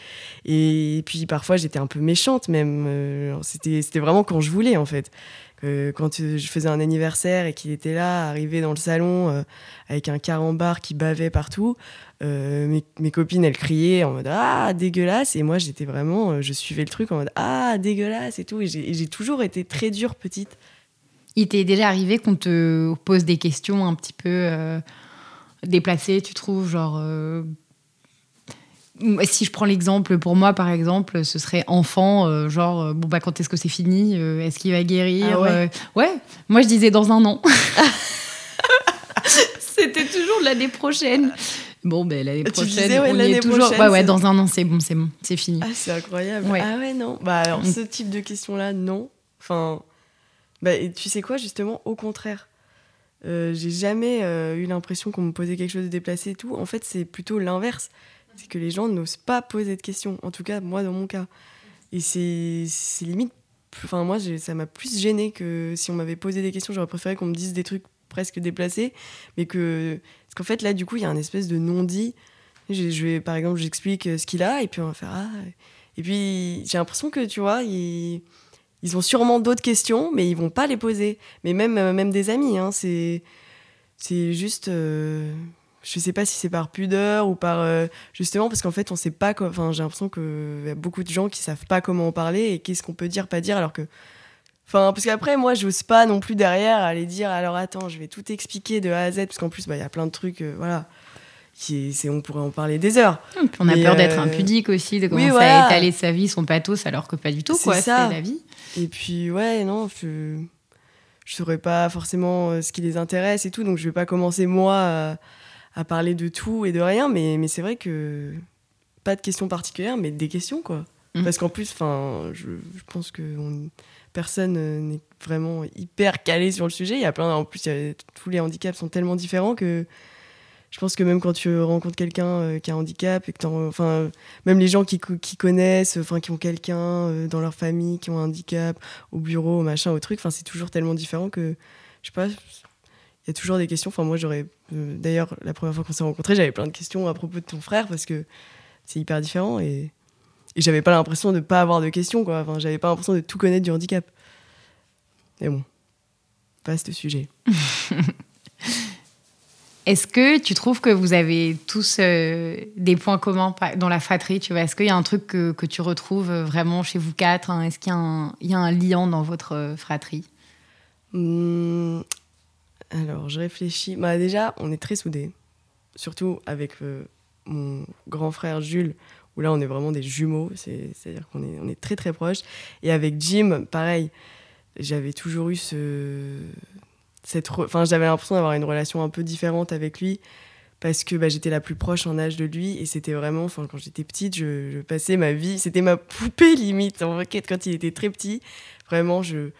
et, et puis parfois j'étais un peu méchante même euh, c'était c'était vraiment quand je voulais en fait. Quand euh, je faisais un anniversaire et qu'il était là arrivé dans le salon avec un carambar qui bavait partout mes, mes, copines elles criaient en mode ah dégueulasse. Et moi j'étais vraiment je suivais le truc en mode ah dégueulasse et tout. Et j'ai toujours été très dure petite il t'est déjà arrivé qu'on te pose des questions un petit peu euh, déplacées, tu trouves Genre. Euh, si je prends l'exemple pour moi, par exemple, ce serait enfant, euh, genre, bon, bah, quand est-ce que c'est fini Est-ce qu'il va guérir ah ouais. moi je disais dans un an. C'était toujours l'année prochaine. Bon, ben l'année prochaine, on y est toujours. ouais, ouais, dans un an, c'est bon, c'est bon, c'est fini. Ah, c'est incroyable. Ah ouais, non. Bah, alors, ce type de questions-là, non. Enfin, bah, tu sais quoi, justement, au contraire. Euh, j'ai jamais euh, eu l'impression qu'on me posait quelque chose de déplacé et tout. En fait, c'est plutôt l'inverse. C'est que les gens n'osent pas poser de questions. En tout cas, moi, dans mon cas. Et c'est limite. Enfin, moi, ça m'a plus gêné que si on m'avait posé des questions. J'aurais préféré qu'on me dise des trucs presque déplacés. Mais que. Parce qu'en fait, là, du coup, il y a un espèce de non-dit. Je vais, par exemple, j'explique ce qu'il a et puis on va faire Ah. Et puis, j'ai l'impression que, tu vois, il ils ont sûrement d'autres questions, mais ils vont pas les poser. Mais même, euh, même des amis, hein, c'est, c'est juste. Euh, je sais pas si c'est par pudeur ou par. Euh, justement, parce qu'en fait, on sait pas. Enfin, j'ai l'impression qu'il y a beaucoup de gens qui savent pas comment en parler et qu'est-ce qu'on peut dire, pas dire, alors que. Parce qu'après, moi, j'ose pas non plus derrière aller dire alors attends, je vais tout expliquer de A à Z, parce qu'en plus, bah, il y a plein de trucs, voilà. Qui on pourrait en parler des heures. on a peur d'être impudique aussi, de commencer à étaler sa vie, son pathos, alors que pas du tout, quoi. C'est la vie. Et puis, ouais, non, je je saurais pas forcément euh, ce qui les intéresse et tout, donc je vais pas commencer moi à, parler de tout et de rien, mais, mais c'est vrai que pas de questions particulières, mais des questions, quoi. Mm. Parce qu'en plus, enfin, je, je pense que on- personne euh, n'est vraiment hyper calé sur le sujet. Il y a plein, en plus, a- tous les handicaps sont tellement différents que je pense que même quand tu rencontres quelqu'un euh, qui a un handicap et que enfin, même les gens qui, co- qui connaissent, enfin, qui ont quelqu'un euh, dans leur famille qui ont un handicap, au bureau, au machin, au truc, enfin, c'est toujours tellement différent que, je sais pas, il y a toujours des questions. Enfin, moi, j'aurais, euh, d'ailleurs, la première fois qu'on s'est rencontrés, j'avais plein de questions à propos de ton frère parce que c'est hyper différent et, et j'avais pas l'impression de pas avoir de questions, quoi. Enfin, j'avais pas l'impression de tout connaître du handicap. Mais bon, vaste sujet. Est-ce que tu trouves que vous avez tous euh, des points communs dans la fratrie tu vois? Est-ce qu'il y a un truc que, tu retrouves euh, vraiment chez vous quatre hein? Est-ce qu'il y, a un- il lien dans votre euh, fratrie? Hmm, alors, je réfléchis. Bah, déjà, on est très soudés. Surtout avec mon grand frère Jules, où là, on est vraiment des jumeaux. c'est- C'est-à-dire qu'on on est très, très proches. Et avec Jim, pareil, j'avais toujours eu ce. Cette Enfin, j'avais l'impression d'avoir une relation un peu différente avec lui parce que bah, j'étais la plus proche en âge de lui et c'était vraiment, enfin, quand j'étais petite, je, je passais ma vie, c'était ma poupée limite en quand il était très petit. Vraiment, je,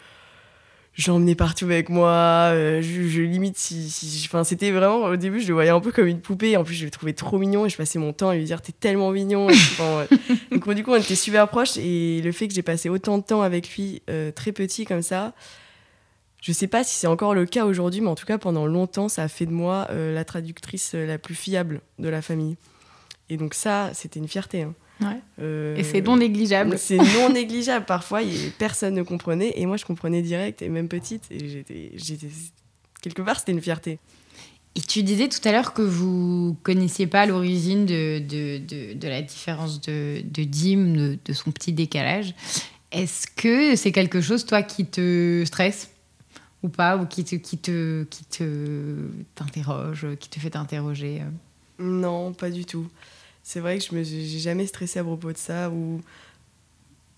j'emmenais partout avec moi. euh, je, je limite si, si- enfin c'était vraiment au début je le voyais un peu comme une poupée. En plus je le trouvais trop mignon et je passais mon temps à lui dire t'es tellement mignon. Et. Enfin, ouais. Donc bon, du coup on était super proches et le fait que j'ai passé autant de temps avec lui euh, très petit comme ça. Je sais pas si c'est encore le cas aujourd'hui, mais en tout cas pendant longtemps ça a fait de moi euh, la traductrice euh, la plus fiable de la famille. Et donc ça c'était une fierté. hein. Ouais. Euh, Et c'est non négligeable. c'est non négligeable. Parfois, personne ne comprenait et moi, je comprenais direct et même petite. Et j'étais, j'étais quelque part, c'était une fierté. Et tu disais tout à l'heure que vous connaissiez pas l'origine de, de, de, de la différence de, de Dim, de, de son petit décalage. Est-ce que c'est quelque chose, toi, qui te stresse? Ou pas, ou qui te, qui te, qui te t'interroge, qui te fait t'interroger euh Non, pas du tout. C'est vrai que je me, j'ai jamais stressé à propos de ça. Ou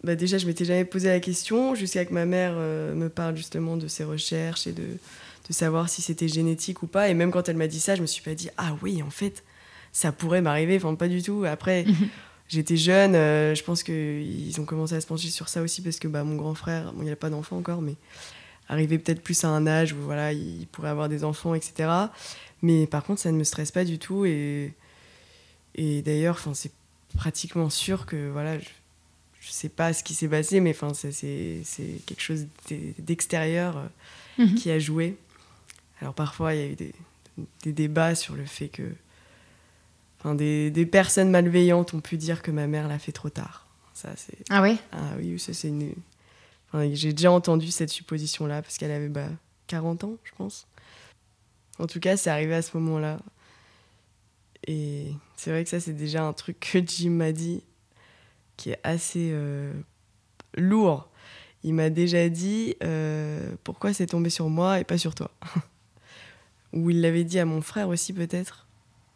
bah déjà, je m'étais jamais posé la question jusqu'à que ma mère euh, me parle justement de ses recherches et de, de savoir si c'était génétique ou pas. Et même quand elle m'a dit ça, je me suis pas dit ah oui, en fait, ça pourrait m'arriver. Enfin, pas du tout. Après. J'étais jeune, euh, je pense qu'ils ont commencé à se pencher sur ça aussi parce que bah, mon grand frère, bon, il n'a pas d'enfant encore, mais arrivé peut-être plus à un âge où voilà, il pourrait avoir des enfants, etc. Mais par contre, ça ne me stresse pas du tout. Et, et d'ailleurs, c'est pratiquement sûr que voilà, je, je sais pas ce qui s'est passé, mais enfin, c'est, quelque chose d'e- d'extérieur euh, Mhm. qui a joué. Alors parfois, il y a eu des, des débats sur le fait que. Enfin, des, des personnes malveillantes ont pu dire que ma mère l'a fait trop tard. Ça, c'est. Ah ouais? Ah oui, ça c'est une. Enfin, j'ai déjà entendu cette supposition-là parce qu'elle avait bah, 40 ans, je pense. En tout cas, c'est arrivé à ce moment-là. Et c'est vrai que ça, c'est déjà un truc que Jim m'a dit qui est assez euh, lourd. Il m'a déjà dit euh, pourquoi c'est tombé sur moi et pas sur toi? Ou il l'avait dit à mon frère aussi, peut-être.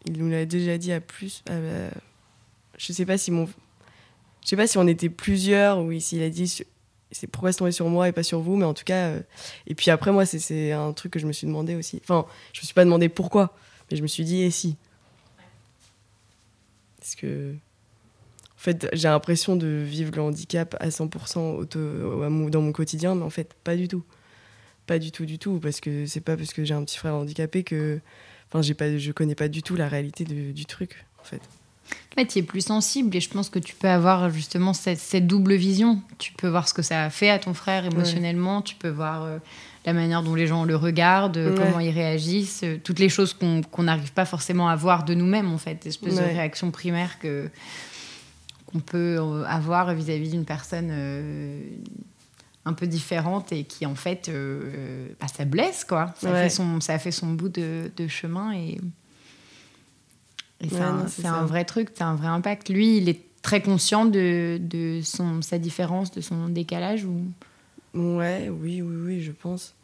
Il nous l'a déjà dit à plus. à- je sais pas si mon je sais pas si on était plusieurs ou s'il a dit c'est pourquoi c'est tombé sur moi et pas sur vous, mais en tout cas. euh, et puis après, moi, c'est- un truc que je me suis demandé aussi. Enfin, je me suis pas demandé pourquoi, mais je me suis dit et si Parce que. En fait, j'ai l'impression de vivre le handicap à 100% auto- à mon- dans mon quotidien, mais en fait, pas du tout. Pas du tout, du tout, parce que c'est pas parce que j'ai un petit frère handicapé que. Enfin, pas, je connais pas du tout la réalité du truc, en fait. Ouais, tu es plus sensible et je pense que tu peux avoir justement cette, cette double vision. Tu peux voir ce que ça a fait à ton frère émotionnellement, tu peux voir euh, la manière dont les gens le regardent, euh, Ouais. comment ils réagissent, euh, toutes les choses qu'on n'arrive pas forcément à voir de nous-mêmes en fait, espèce de Ouais. réaction primaire que qu'on peut avoir vis-à-vis d'une personne euh, un peu différente et qui en fait bah, ça blesse quoi. Ça, fait son, ça a fait son bout de, de chemin et et c'est Ouais, un, vrai truc, c'est un vrai impact. Lui, il est très conscient de, de son, sa différence, de son décalage, ou Ouais, oui, oui, oui, je pense.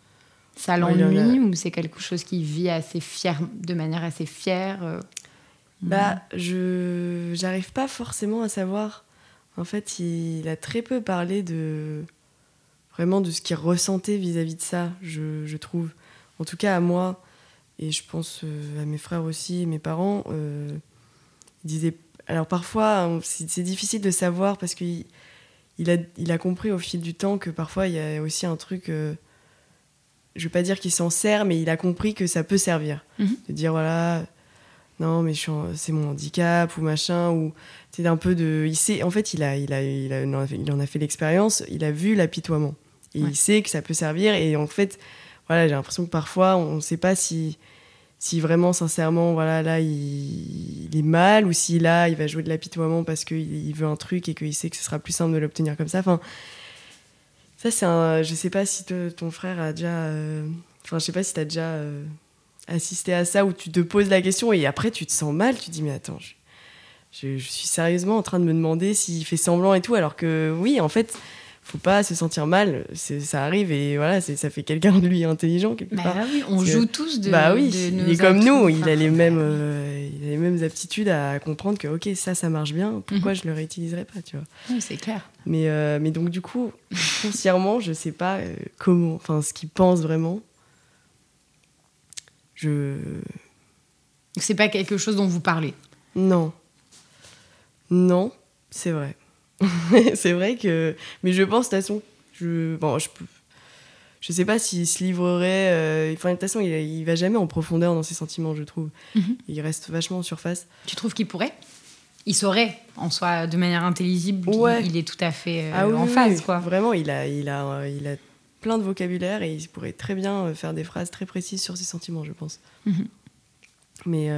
ça Ouais, a- l'ennuie, ou c'est quelque chose qu'il vit assez fier, de manière assez fière. euh. Bah, je j'arrive pas forcément à savoir. En fait, il a très peu parlé de vraiment de ce qu'il ressentait vis-à-vis de ça, je, je trouve. En tout cas, à moi, et je pense euh, à mes frères aussi, mes parents, euh, ils disaient alors parfois, c'est difficile de savoir parce qu'il il a, il a compris au fil du temps que parfois il y a aussi un truc. Euh, je veux pas dire qu'il s'en sert, mais il a compris que ça peut servir. Mhm. De dire voilà, non, mais c'est mon handicap ou machin, ou c'est un peu de. Il sait, en fait, il, a, il, a, il, a, il en a fait l'expérience, il a vu l'apitoiement. Et il sait que ça peut servir. Et en fait, voilà, j'ai l'impression que parfois, on ne sait pas si, si vraiment, sincèrement, voilà, là, il, est mal, ou si là, il va jouer de l'apitoiement parce qu'il il veut un truc et qu'il sait que ce sera plus simple de l'obtenir comme ça. Enfin, ça, c'est un. Je sais pas si ton frère a déjà. Euh, enfin, je sais pas si tu as déjà euh, assisté à ça, où tu te poses la question et après, tu te sens mal, tu te dis, mais attends, je, je suis sérieusement en train de me demander s'il fait semblant et tout, alors que oui, en fait faut pas se sentir mal, ça arrive et voilà, ça fait quelqu'un de lui intelligent quelque bah part. Oui, on joue tous de. Bah oui, il est comme nous, il a les mêmes, euh, il a les mêmes aptitudes à comprendre que ok ça ça marche bien, pourquoi mhm. je le réutiliserais pas, tu vois. c'est clair. Mais euh, mais donc du coup, foncièrement, je sais pas euh, comment, enfin ce qu'il pense vraiment. Je. C'est pas quelque chose dont vous parlez? Non. Non, c'est vrai. c'est vrai que. Mais je pense, de toute façon, je. Bon, je Je sais pas s'il se livrerait. Euh, enfin, de toute façon, il, il, va jamais en profondeur dans ses sentiments, je trouve. Mhm. Il reste vachement en surface. Tu trouves qu'il pourrait? Il saurait, en soi, de manière intelligible, ouais. il, est tout à fait euh, ah en phase, quoi. Vraiment, il a, il, a, il a plein de vocabulaire et il pourrait très bien euh, faire des phrases très précises sur ses sentiments, je pense. Mhm. Mais,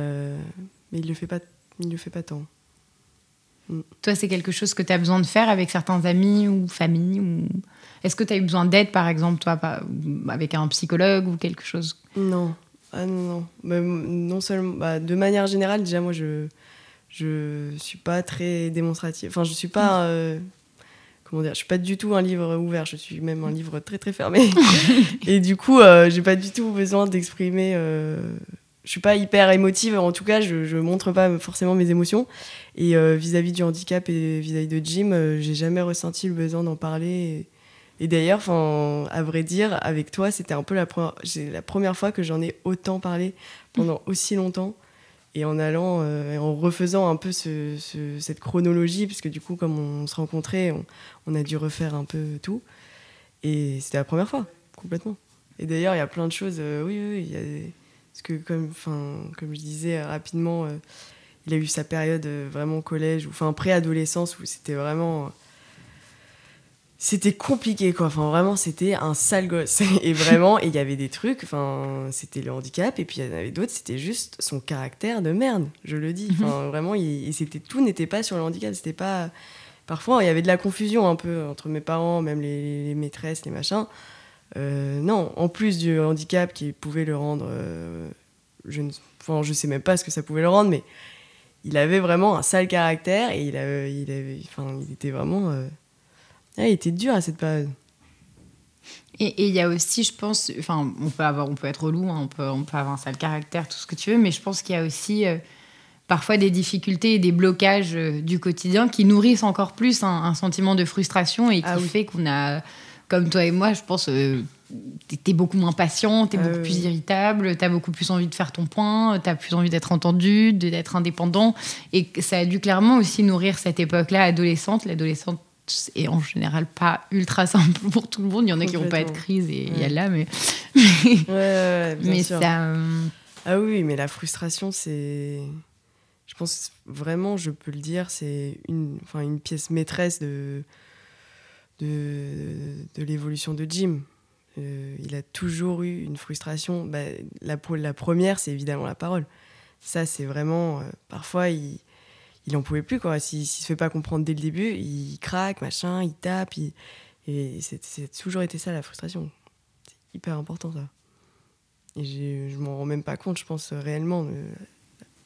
mais il le fait pas, il le fait pas tant. Mm. Toi, c'est quelque chose que tu as besoin de faire avec certains amis ou familles ou... Est-ce que tu as eu besoin d'aide, par exemple, toi, avec un psychologue ou quelque chose? Non. Ah non, non. non seulement, bah, de manière générale, déjà, moi, je je suis pas très démonstrative. Enfin, je suis pas. Mm. Euh, comment dire Je suis pas du tout un livre ouvert. Je suis même un livre très, très fermé. Et du coup, euh, j'ai pas du tout besoin d'exprimer. Euh, je suis pas hyper émotive, en tout cas, je, je montre pas forcément mes émotions. Et euh, vis-à-vis du handicap et vis-à-vis de Jim, euh, j'ai jamais ressenti le besoin d'en parler. Et, d'ailleurs, à vrai dire, avec toi, c'était un peu la première, fois que j'en ai autant parlé pendant aussi longtemps. Et en allant, euh, en refaisant un peu ce, cette chronologie, puisque du coup, comme on, se rencontrait, on, a dû refaire un peu tout. Et c'était la première fois, complètement. Et d'ailleurs, il y a plein de choses. oui, oui, des parce que, comme, comme je disais rapidement, euh, il a eu sa période euh, vraiment collège, ou enfin préadolescence, où c'était vraiment. C'était compliqué, quoi. Enfin, vraiment, c'était un sale gosse. Et vraiment, il y avait des trucs, enfin, c'était le handicap, et puis il y en avait d'autres, c'était juste son caractère de merde, je le dis. Mhm. Enfin, vraiment, il, c'était, tout n'était pas sur le handicap, c'était pas. Parfois, il y avait de la confusion un peu entre mes parents, même les maîtresses, les machins. Euh, non, en plus du handicap qui pouvait le rendre. Euh, je ne enfin, je sais même pas ce que ça pouvait le rendre, mais il avait vraiment un sale caractère et il, avait, il, avait, enfin, il était vraiment. Euh, il était dur à cette période. Et il y a aussi, je pense, enfin, on peut avoir, on peut être relou, hein, on, peut, on peut avoir un sale caractère, tout ce que tu veux, mais je pense qu'il y a aussi parfois des difficultés et des blocages du quotidien qui nourrissent encore plus un, sentiment de frustration et qui ah fait qu'on a comme toi et moi, je pense, euh, t'es beaucoup moins patient, t'es es beaucoup plus irritable, t'as beaucoup plus envie de faire ton point, t'as plus envie d'être entendu, d'être indépendant. Et ça a dû clairement aussi nourrir cette époque-là adolescente. L'adolescente est en général pas ultra simple pour tout le monde. Il y en a qui n'ont pas de crise et il y a là, mais. mais ça. Euh, ah oui, mais la frustration, c'est. Je pense vraiment, je peux le dire, c'est une, enfin, une pièce maîtresse de de, de l'évolution de Jim. Euh, il a toujours eu une frustration. Bah, la, la première, c'est évidemment la parole. Ça, c'est vraiment. Euh, parfois, il, il en pouvait plus. quoi. S'il ne se fait pas comprendre dès le début, il craque, machin, il tape. Et c'est toujours été ça, la frustration. C'est hyper important, ça. Et je m'en rends même pas compte, je pense, réellement, de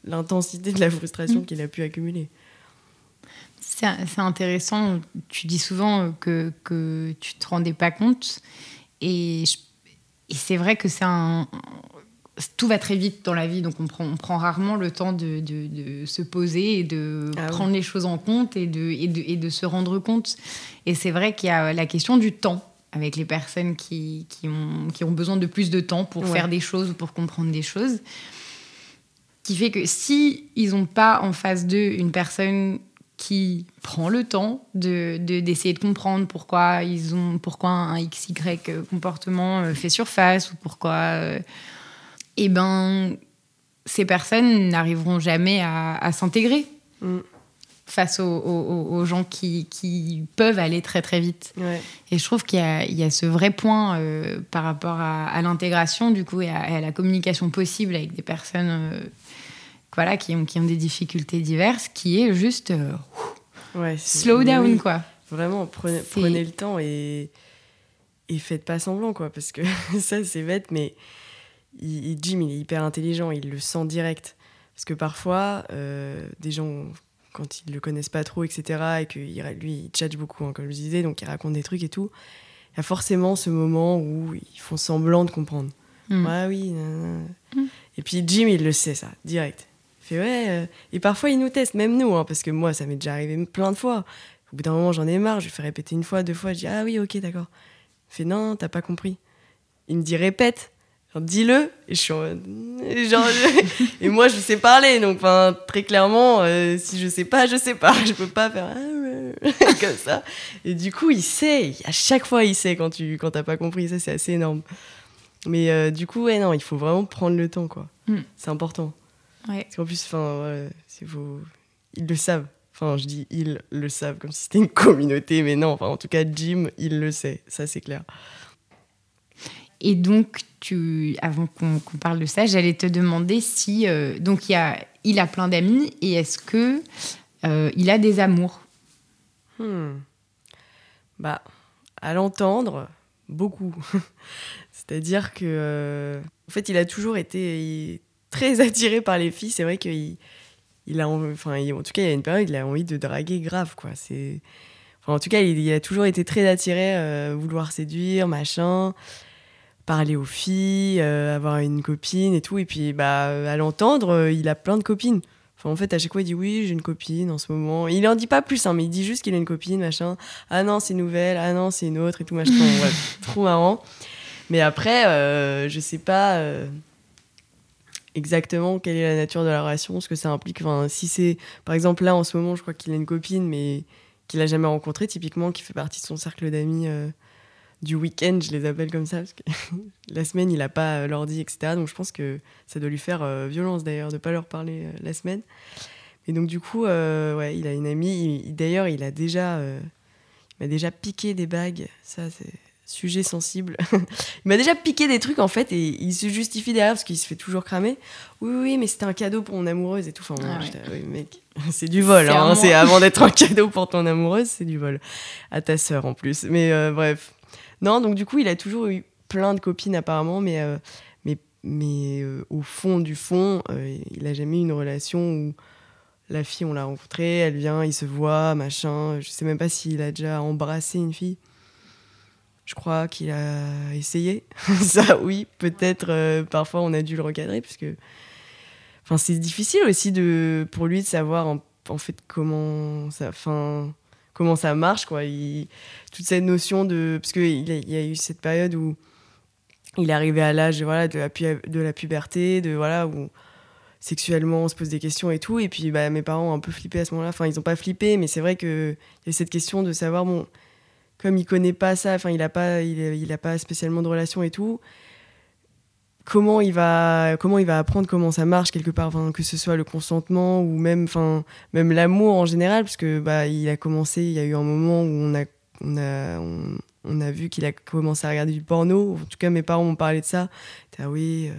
l'intensité de la frustration mm. qu'il a pu accumuler. C'est intéressant. Tu dis souvent que, que tu te rendais pas compte. Et, c'est vrai que c'est un. Tout va très vite dans la vie, donc on prend, on prend rarement le temps de, de, se poser et de ah prendre les choses en compte et de, et de, et de se rendre compte. Et c'est vrai qu'il y a la question du temps avec les personnes qui, qui, ont, qui ont besoin de plus de temps pour faire des choses ou pour comprendre des choses qui fait que si ils n'ont pas en face d'eux une personne qui prend le temps de d'essayer de, comprendre pourquoi ils ont pourquoi un XY comportement euh, fait surface ou pourquoi euh, eh ben ces personnes n'arriveront jamais à, s'intégrer mm. face aux, gens qui, qui, peuvent aller très très vite. Et je trouve qu'il y, y, a ce vrai point euh, par rapport à, l'intégration du coup et à, la communication possible avec des personnes voilà, qui, ont, qui ont des difficultés diverses, qui est juste euh, ouais, slow down, quoi. Vraiment, prenez, prenez, le temps et, et faites pas semblant, quoi, parce que ça, c'est bête, mais il, Jim, il est hyper intelligent, il le sent direct. Parce que parfois, euh, des gens, quand ils le connaissent pas trop, etc., et que lui, il tchatche beaucoup, hein, comme je disais, donc il raconte des trucs et tout, il y a forcément ce moment où ils font semblant de comprendre. Mm. Ouais, oui. Mm. Et puis Jim, il le sait, ça, direct ouais. Euh, et parfois, ils nous testent, même nous, hein, parce que moi, ça m'est déjà arrivé plein de fois. Au bout d'un moment, j'en ai marre, je fais répéter une fois, deux fois, je dis ah oui, ok, d'accord. Il fait non, t'as pas compris. Il me dit répète. dis-le. Et je suis genre, et moi, je sais parler, donc très clairement, euh, si je sais pas, je sais pas. Je peux pas faire comme ça. Et du coup, il sait. À chaque fois, il sait quand tu quand t'as pas compris. Ça, c'est assez énorme. Mais euh, du coup, ouais, non, il faut vraiment prendre le temps, quoi. Hmm. C'est important. Ouais. Parce qu'en plus, enfin, vous... ils le savent. Enfin, je dis ils le savent comme si c'était une communauté, mais non. Enfin, en tout cas, Jim, il le sait. Ça, c'est clair. Et donc, tu, avant qu'on parle de ça, j'allais te demander si euh, donc il a, il a plein d'amis et est-ce que euh, il a des amours? Hmm. Bah, à l'entendre, beaucoup. C'est-à-dire que, euh, en fait, il a toujours été très attiré par les filles. C'est vrai qu'il il a, enfin, en tout cas, il y a une période, il a envie de draguer grave, quoi. C'est, en tout cas, il, a toujours été très attiré, euh, vouloir séduire, machin, parler aux filles, euh, avoir une copine et tout. Et puis, bah, à l'entendre, euh, il a plein de copines. Enfin, en fait, à chaque fois, il dit oui, j'ai une copine en ce moment. Il en dit pas plus, hein, mais il dit juste qu'il a une copine, machin. Ah non, c'est nouvelle. Ah non, c'est une autre et tout, machin. trop marrant. Mais après, je sais pas exactement quelle est la nature de la relation, ce que ça implique. Enfin, si c'est, par exemple, là en ce moment, je crois qu'il a une copine, mais qu'il a jamais rencontrée, typiquement, qui fait partie de son cercle d'amis euh, du week-end, je les appelle comme ça, parce que la semaine, il n'a pas euh, l'ordi, etc. Donc je pense que ça doit lui faire euh, violence d'ailleurs de pas leur parler la semaine. Et donc du coup, ouais, il a une amie. D'ailleurs, il a déjà, il m'a déjà piqué des bagues. Ça, c'est sujet sensible. il m'a déjà piqué des trucs en fait et il se justifie derrière parce qu'il se fait toujours cramer. Oui, oui, mais c'était un cadeau pour mon amoureuse et tout. Enfin, ah oui, mec, c'est du vol. C'est hein. avant d'être un cadeau pour ton amoureuse, c'est du vol. À ta sœur en plus. Mais euh, bref. Non, donc du coup, il a toujours eu plein de copines apparemment, mais, euh, mais, mais euh, au fond du fond, il a jamais eu une relation où la fille, on l'a rencontrée, elle vient, il se voit, machin. Je sais même pas s'il a déjà embrassé une fille. Je crois qu'il a essayé. ça, oui, peut-être euh, parfois on a dû le recadrer, puisque enfin, c'est difficile aussi de, pour lui de savoir en, fait comment ça, enfin, comment ça marche. Quoi. Il, toute cette notion de. Parce qu'il y, y a eu cette période où il est arrivé à l'âge voilà, de, la, de la puberté, de, voilà, où sexuellement on se pose des questions et tout. Et puis bah, mes parents ont un peu flippé à ce moment-là. Enfin, ils n'ont pas flippé, mais c'est vrai qu'il y a cette question de savoir, bon comme il connaît pas ça, enfin il n'a pas, il, a pas spécialement de relation et tout. Comment il va, comment il va apprendre comment ça marche quelque part, que ce soit le consentement ou même, enfin même l'amour en général, parce que bah il a commencé, il y a eu un moment où on a, on a, on, a vu qu'il a commencé à regarder du porno. En tout cas, mes parents m'ont parlé de ça. Ah oui, euh,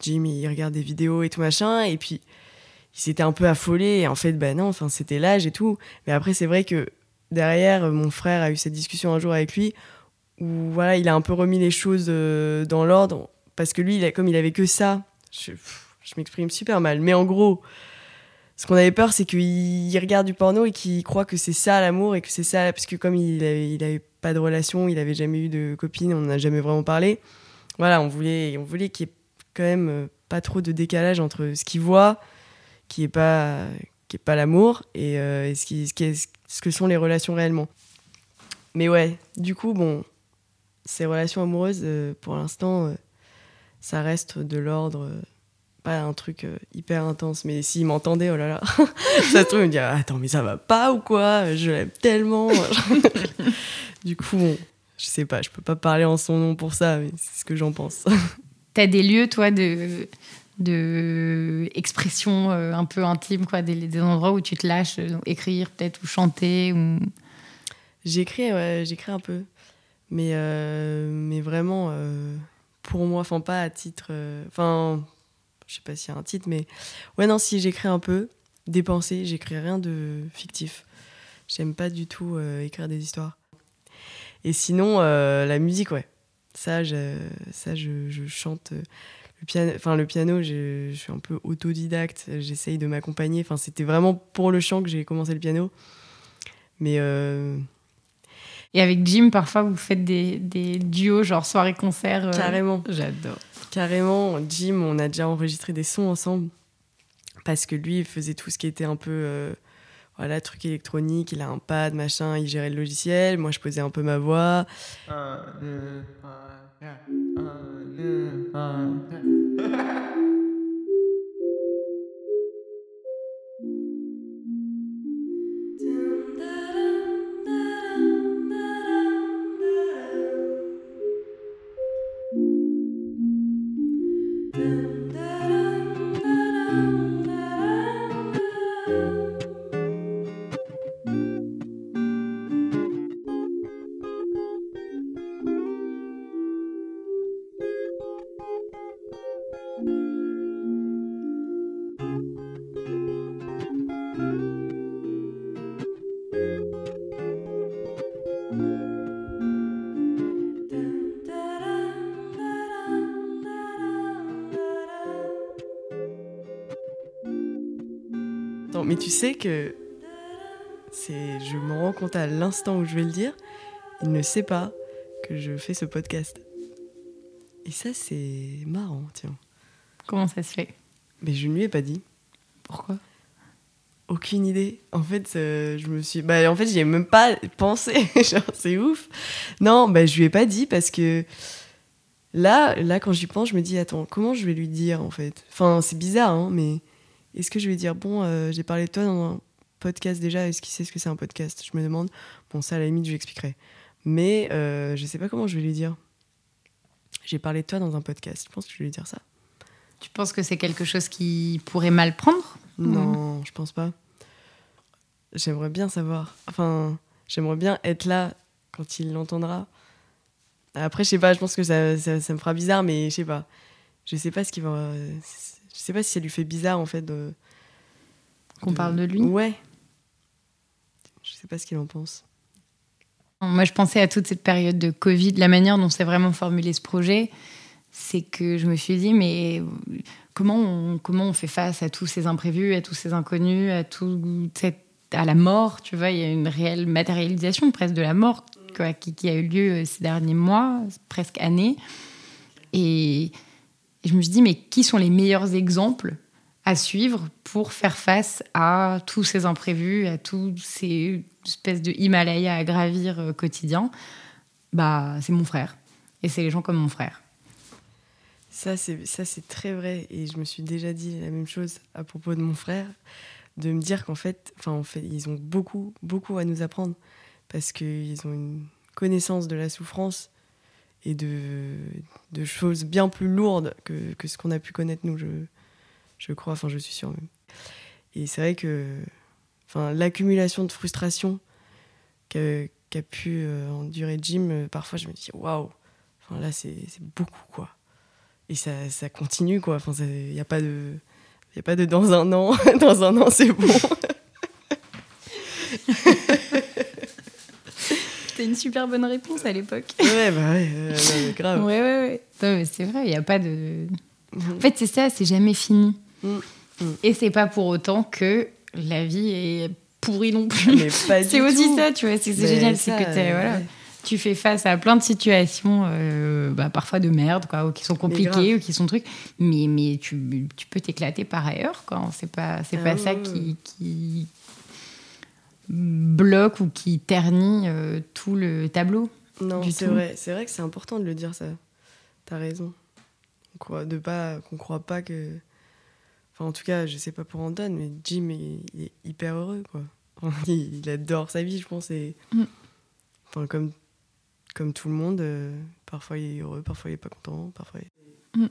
Jim, il regarde des vidéos et tout machin, et puis il s'était un peu affolé. Et en fait, bah non, enfin c'était l'âge et tout. Mais après, c'est vrai que derrière, mon frère a eu cette discussion un jour avec lui où voilà, il a un peu remis les choses euh, dans l'ordre parce que lui, il a, comme il avait que ça, je, m'exprime super mal, mais en gros, ce qu'on avait peur, c'est qu'il regarde du porno et qu'il croit que c'est ça l'amour et que c'est ça, parce que comme il n'avait pas de relation, il avait jamais eu de copine, on n'a jamais vraiment parlé. Voilà, on voulait, on voulait qu'il y ait quand même euh, pas trop de décalage entre ce qu'il voit, qui est pas, qui est pas l'amour, et, euh, ce, qui, ce, qui ce que sont les relations réellement. Mais ouais, du coup, bon, ces relations amoureuses, euh, pour l'instant, euh, ça reste de l'ordre pas un truc hyper intense, mais s'il m'entendait, oh là là, ça se trouve, il me dit Attends, mais ça va pas ou quoi? Je l'aime tellement. du coup, bon, je sais pas, je peux pas parler en son nom pour ça, mais c'est ce que j'en pense. T'as des lieux, toi, de, de expression euh, un peu intime, quoi, des, des, endroits où tu te lâches, euh, écrire peut-être ou chanter ou... J'écris, ouais, j'écris un peu, mais, mais vraiment pour moi, enfin pas à titre, enfin je sais pas s'il y a un titre, mais ouais, non, si j'écris un peu, des pensées, j'écris rien de fictif. J'aime pas du tout euh, écrire des histoires. Et sinon, euh, la musique, ouais. Ça, ça je chante. Euh, le piano, enfin, le piano je, je, suis un peu autodidacte. J'essaye de m'accompagner. Enfin, c'était vraiment pour le chant que j'ai commencé le piano. Mais. Et avec Jim, parfois, vous faites des, des duos, genre soirée-concert. Carrément. J'adore. Carrément, Jim, on a déjà enregistré des sons ensemble parce que lui, il faisait tout ce qui était un peu euh, voilà, truc électronique, il a un pad, machin, il gérait le logiciel, moi je posais un peu ma voix. Ha ha ha! Mais tu sais que c'est, je me rends compte à l'instant où je vais le dire, il ne sait pas que je fais ce podcast. Et ça, c'est marrant, tiens. Comment ça se fait? Mais je ne lui ai pas dit. Pourquoi? Aucune idée. En fait, euh, je me suis. Bah, en fait, j'y ai même pas pensé. Genre, c'est ouf. Non, bah, je lui ai pas dit parce que là, là, quand j'y pense, je me dis, attends, comment je vais lui dire en fait? Enfin, c'est bizarre, hein, mais est-ce que je vais dire, bon, euh, j'ai parlé de toi dans un podcast déjà, est-ce qu'il sait ce que c'est un podcast? Je me demande. Bon, ça, à la limite, je lui expliquerai. Mais euh, je sais pas comment je vais lui dire. J'ai parlé de toi dans un podcast. Je pense que je vais lui dire ça. Tu penses que c'est quelque chose qui pourrait mal prendre? Non, je pense pas. J'aimerais bien savoir. Enfin, j'aimerais bien être là quand il l'entendra. Après, je sais pas, je pense que ça, ça, ça, me fera bizarre, mais je sais pas. Je sais pas ce qu'il va. Je sais pas si ça lui fait bizarre en fait de. Qu'on parle de lui Ouais. Je sais pas ce qu'il en pense. Moi, je pensais à toute cette période de Covid, la manière dont s'est vraiment formulé ce projet, c'est que je me suis dit, mais comment on, comment on fait face à tous ces imprévus, à tous ces inconnus, à, tout cette, à la mort Tu vois, il y a une réelle matérialisation presque de la mort quoi, qui, qui, a eu lieu ces derniers mois, presque années. Et et je me suis dit, mais qui sont les meilleurs exemples à suivre pour faire face à tous ces imprévus, à toutes ces espèces de Himalaya à gravir euh, quotidien Bah, c'est mon frère. Et c'est les gens comme mon frère. Ça, c'est, ça, c'est très vrai. Et je me suis déjà dit la même chose à propos de mon frère, de me dire qu'en fait, enfin, en fait, ils ont beaucoup, beaucoup à nous apprendre parce qu'ils ont une connaissance de la souffrance et de, choses bien plus lourdes que, ce qu'on a pu connaître nous, je, je crois, enfin je suis sûre même. Et c'est vrai que enfin, l'accumulation de frustration qu'a qu pu euh, endurer Jim, euh, parfois je me dis waouh, enfin, là c'est beaucoup quoi. Et ça, ça continue quoi, il n'y a pas de... Il a pas de dans un an, dans un an c'est bon. C'était une super bonne réponse à l'époque. Ouais, bah ouais, grave. Ouais, ouais, ouais. c'est vrai, il n'y a pas de. En fait, c'est ça, c'est jamais fini. Mm, mm. Et c'est pas pour autant que la vie est pourrie non plus. c'est aussi ça, tu vois, c'est génial. C'est que voilà, tu fais face à plein de situations, euh, bah, parfois de merde, quoi, ou qui sont compliquées, ou qui sont trucs. Mais, mais tu, tu peux t'éclater par ailleurs, quoi. C'est pas, c'est pas ah ça qui, qui, bloque ou qui ternit euh, tout le tableau. Non, c'est vrai, c'est vrai que c'est important de le dire ça. T'as raison. De pas qu'on croit pas que Enfin, en tout cas, je sais pas pour Anton, mais Jim est, il est hyper heureux, quoi. Il, il adore sa vie, je pense. Et... Mm. Enfin, comme, comme tout le monde, euh, parfois il est heureux, parfois il est pas content, parfois. il-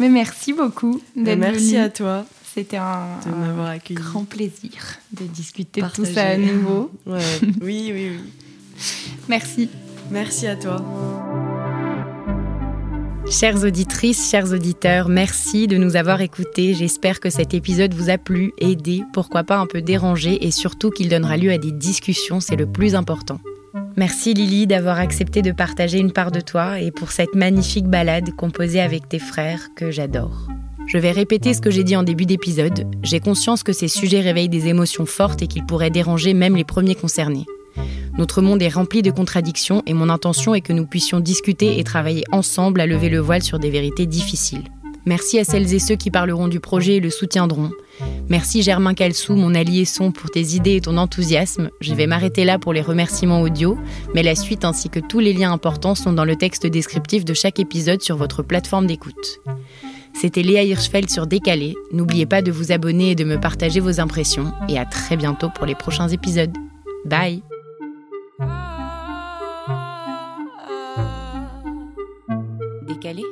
Mais merci beaucoup d'être Merci venu. à toi C'était un, grand plaisir de discuter de tout ça à nouveau. Ouais. oui, oui, oui. Merci. Merci à toi. Chères auditrices, chers auditeurs, merci de nous avoir écoutés. J'espère que cet épisode vous a plu, aidé, pourquoi pas un peu dérangé et surtout qu'il donnera lieu à des discussions, c'est le plus important. Merci Lily d'avoir accepté de partager une part de toi et pour cette magnifique balade composée avec tes frères que j'adore. Je vais répéter ce que j'ai dit en début d'épisode. J'ai conscience que ces sujets réveillent des émotions fortes et qu'ils pourraient déranger même les premiers concernés. Notre monde est rempli de contradictions et mon intention est que nous puissions discuter et travailler ensemble à lever le voile sur des vérités difficiles. Merci à celles et ceux qui parleront du projet et le soutiendront. Merci Germain Calsou, mon allié son, pour tes idées et ton enthousiasme. Je vais m'arrêter là pour les remerciements audio, mais la suite ainsi que tous les liens importants sont dans le texte descriptif de chaque épisode sur votre plateforme d'écoute. C'était Léa Hirschfeld sur Décalé. N'oubliez pas de vous abonner et de me partager vos impressions. Et à très bientôt pour les prochains épisodes. Bye Décalé?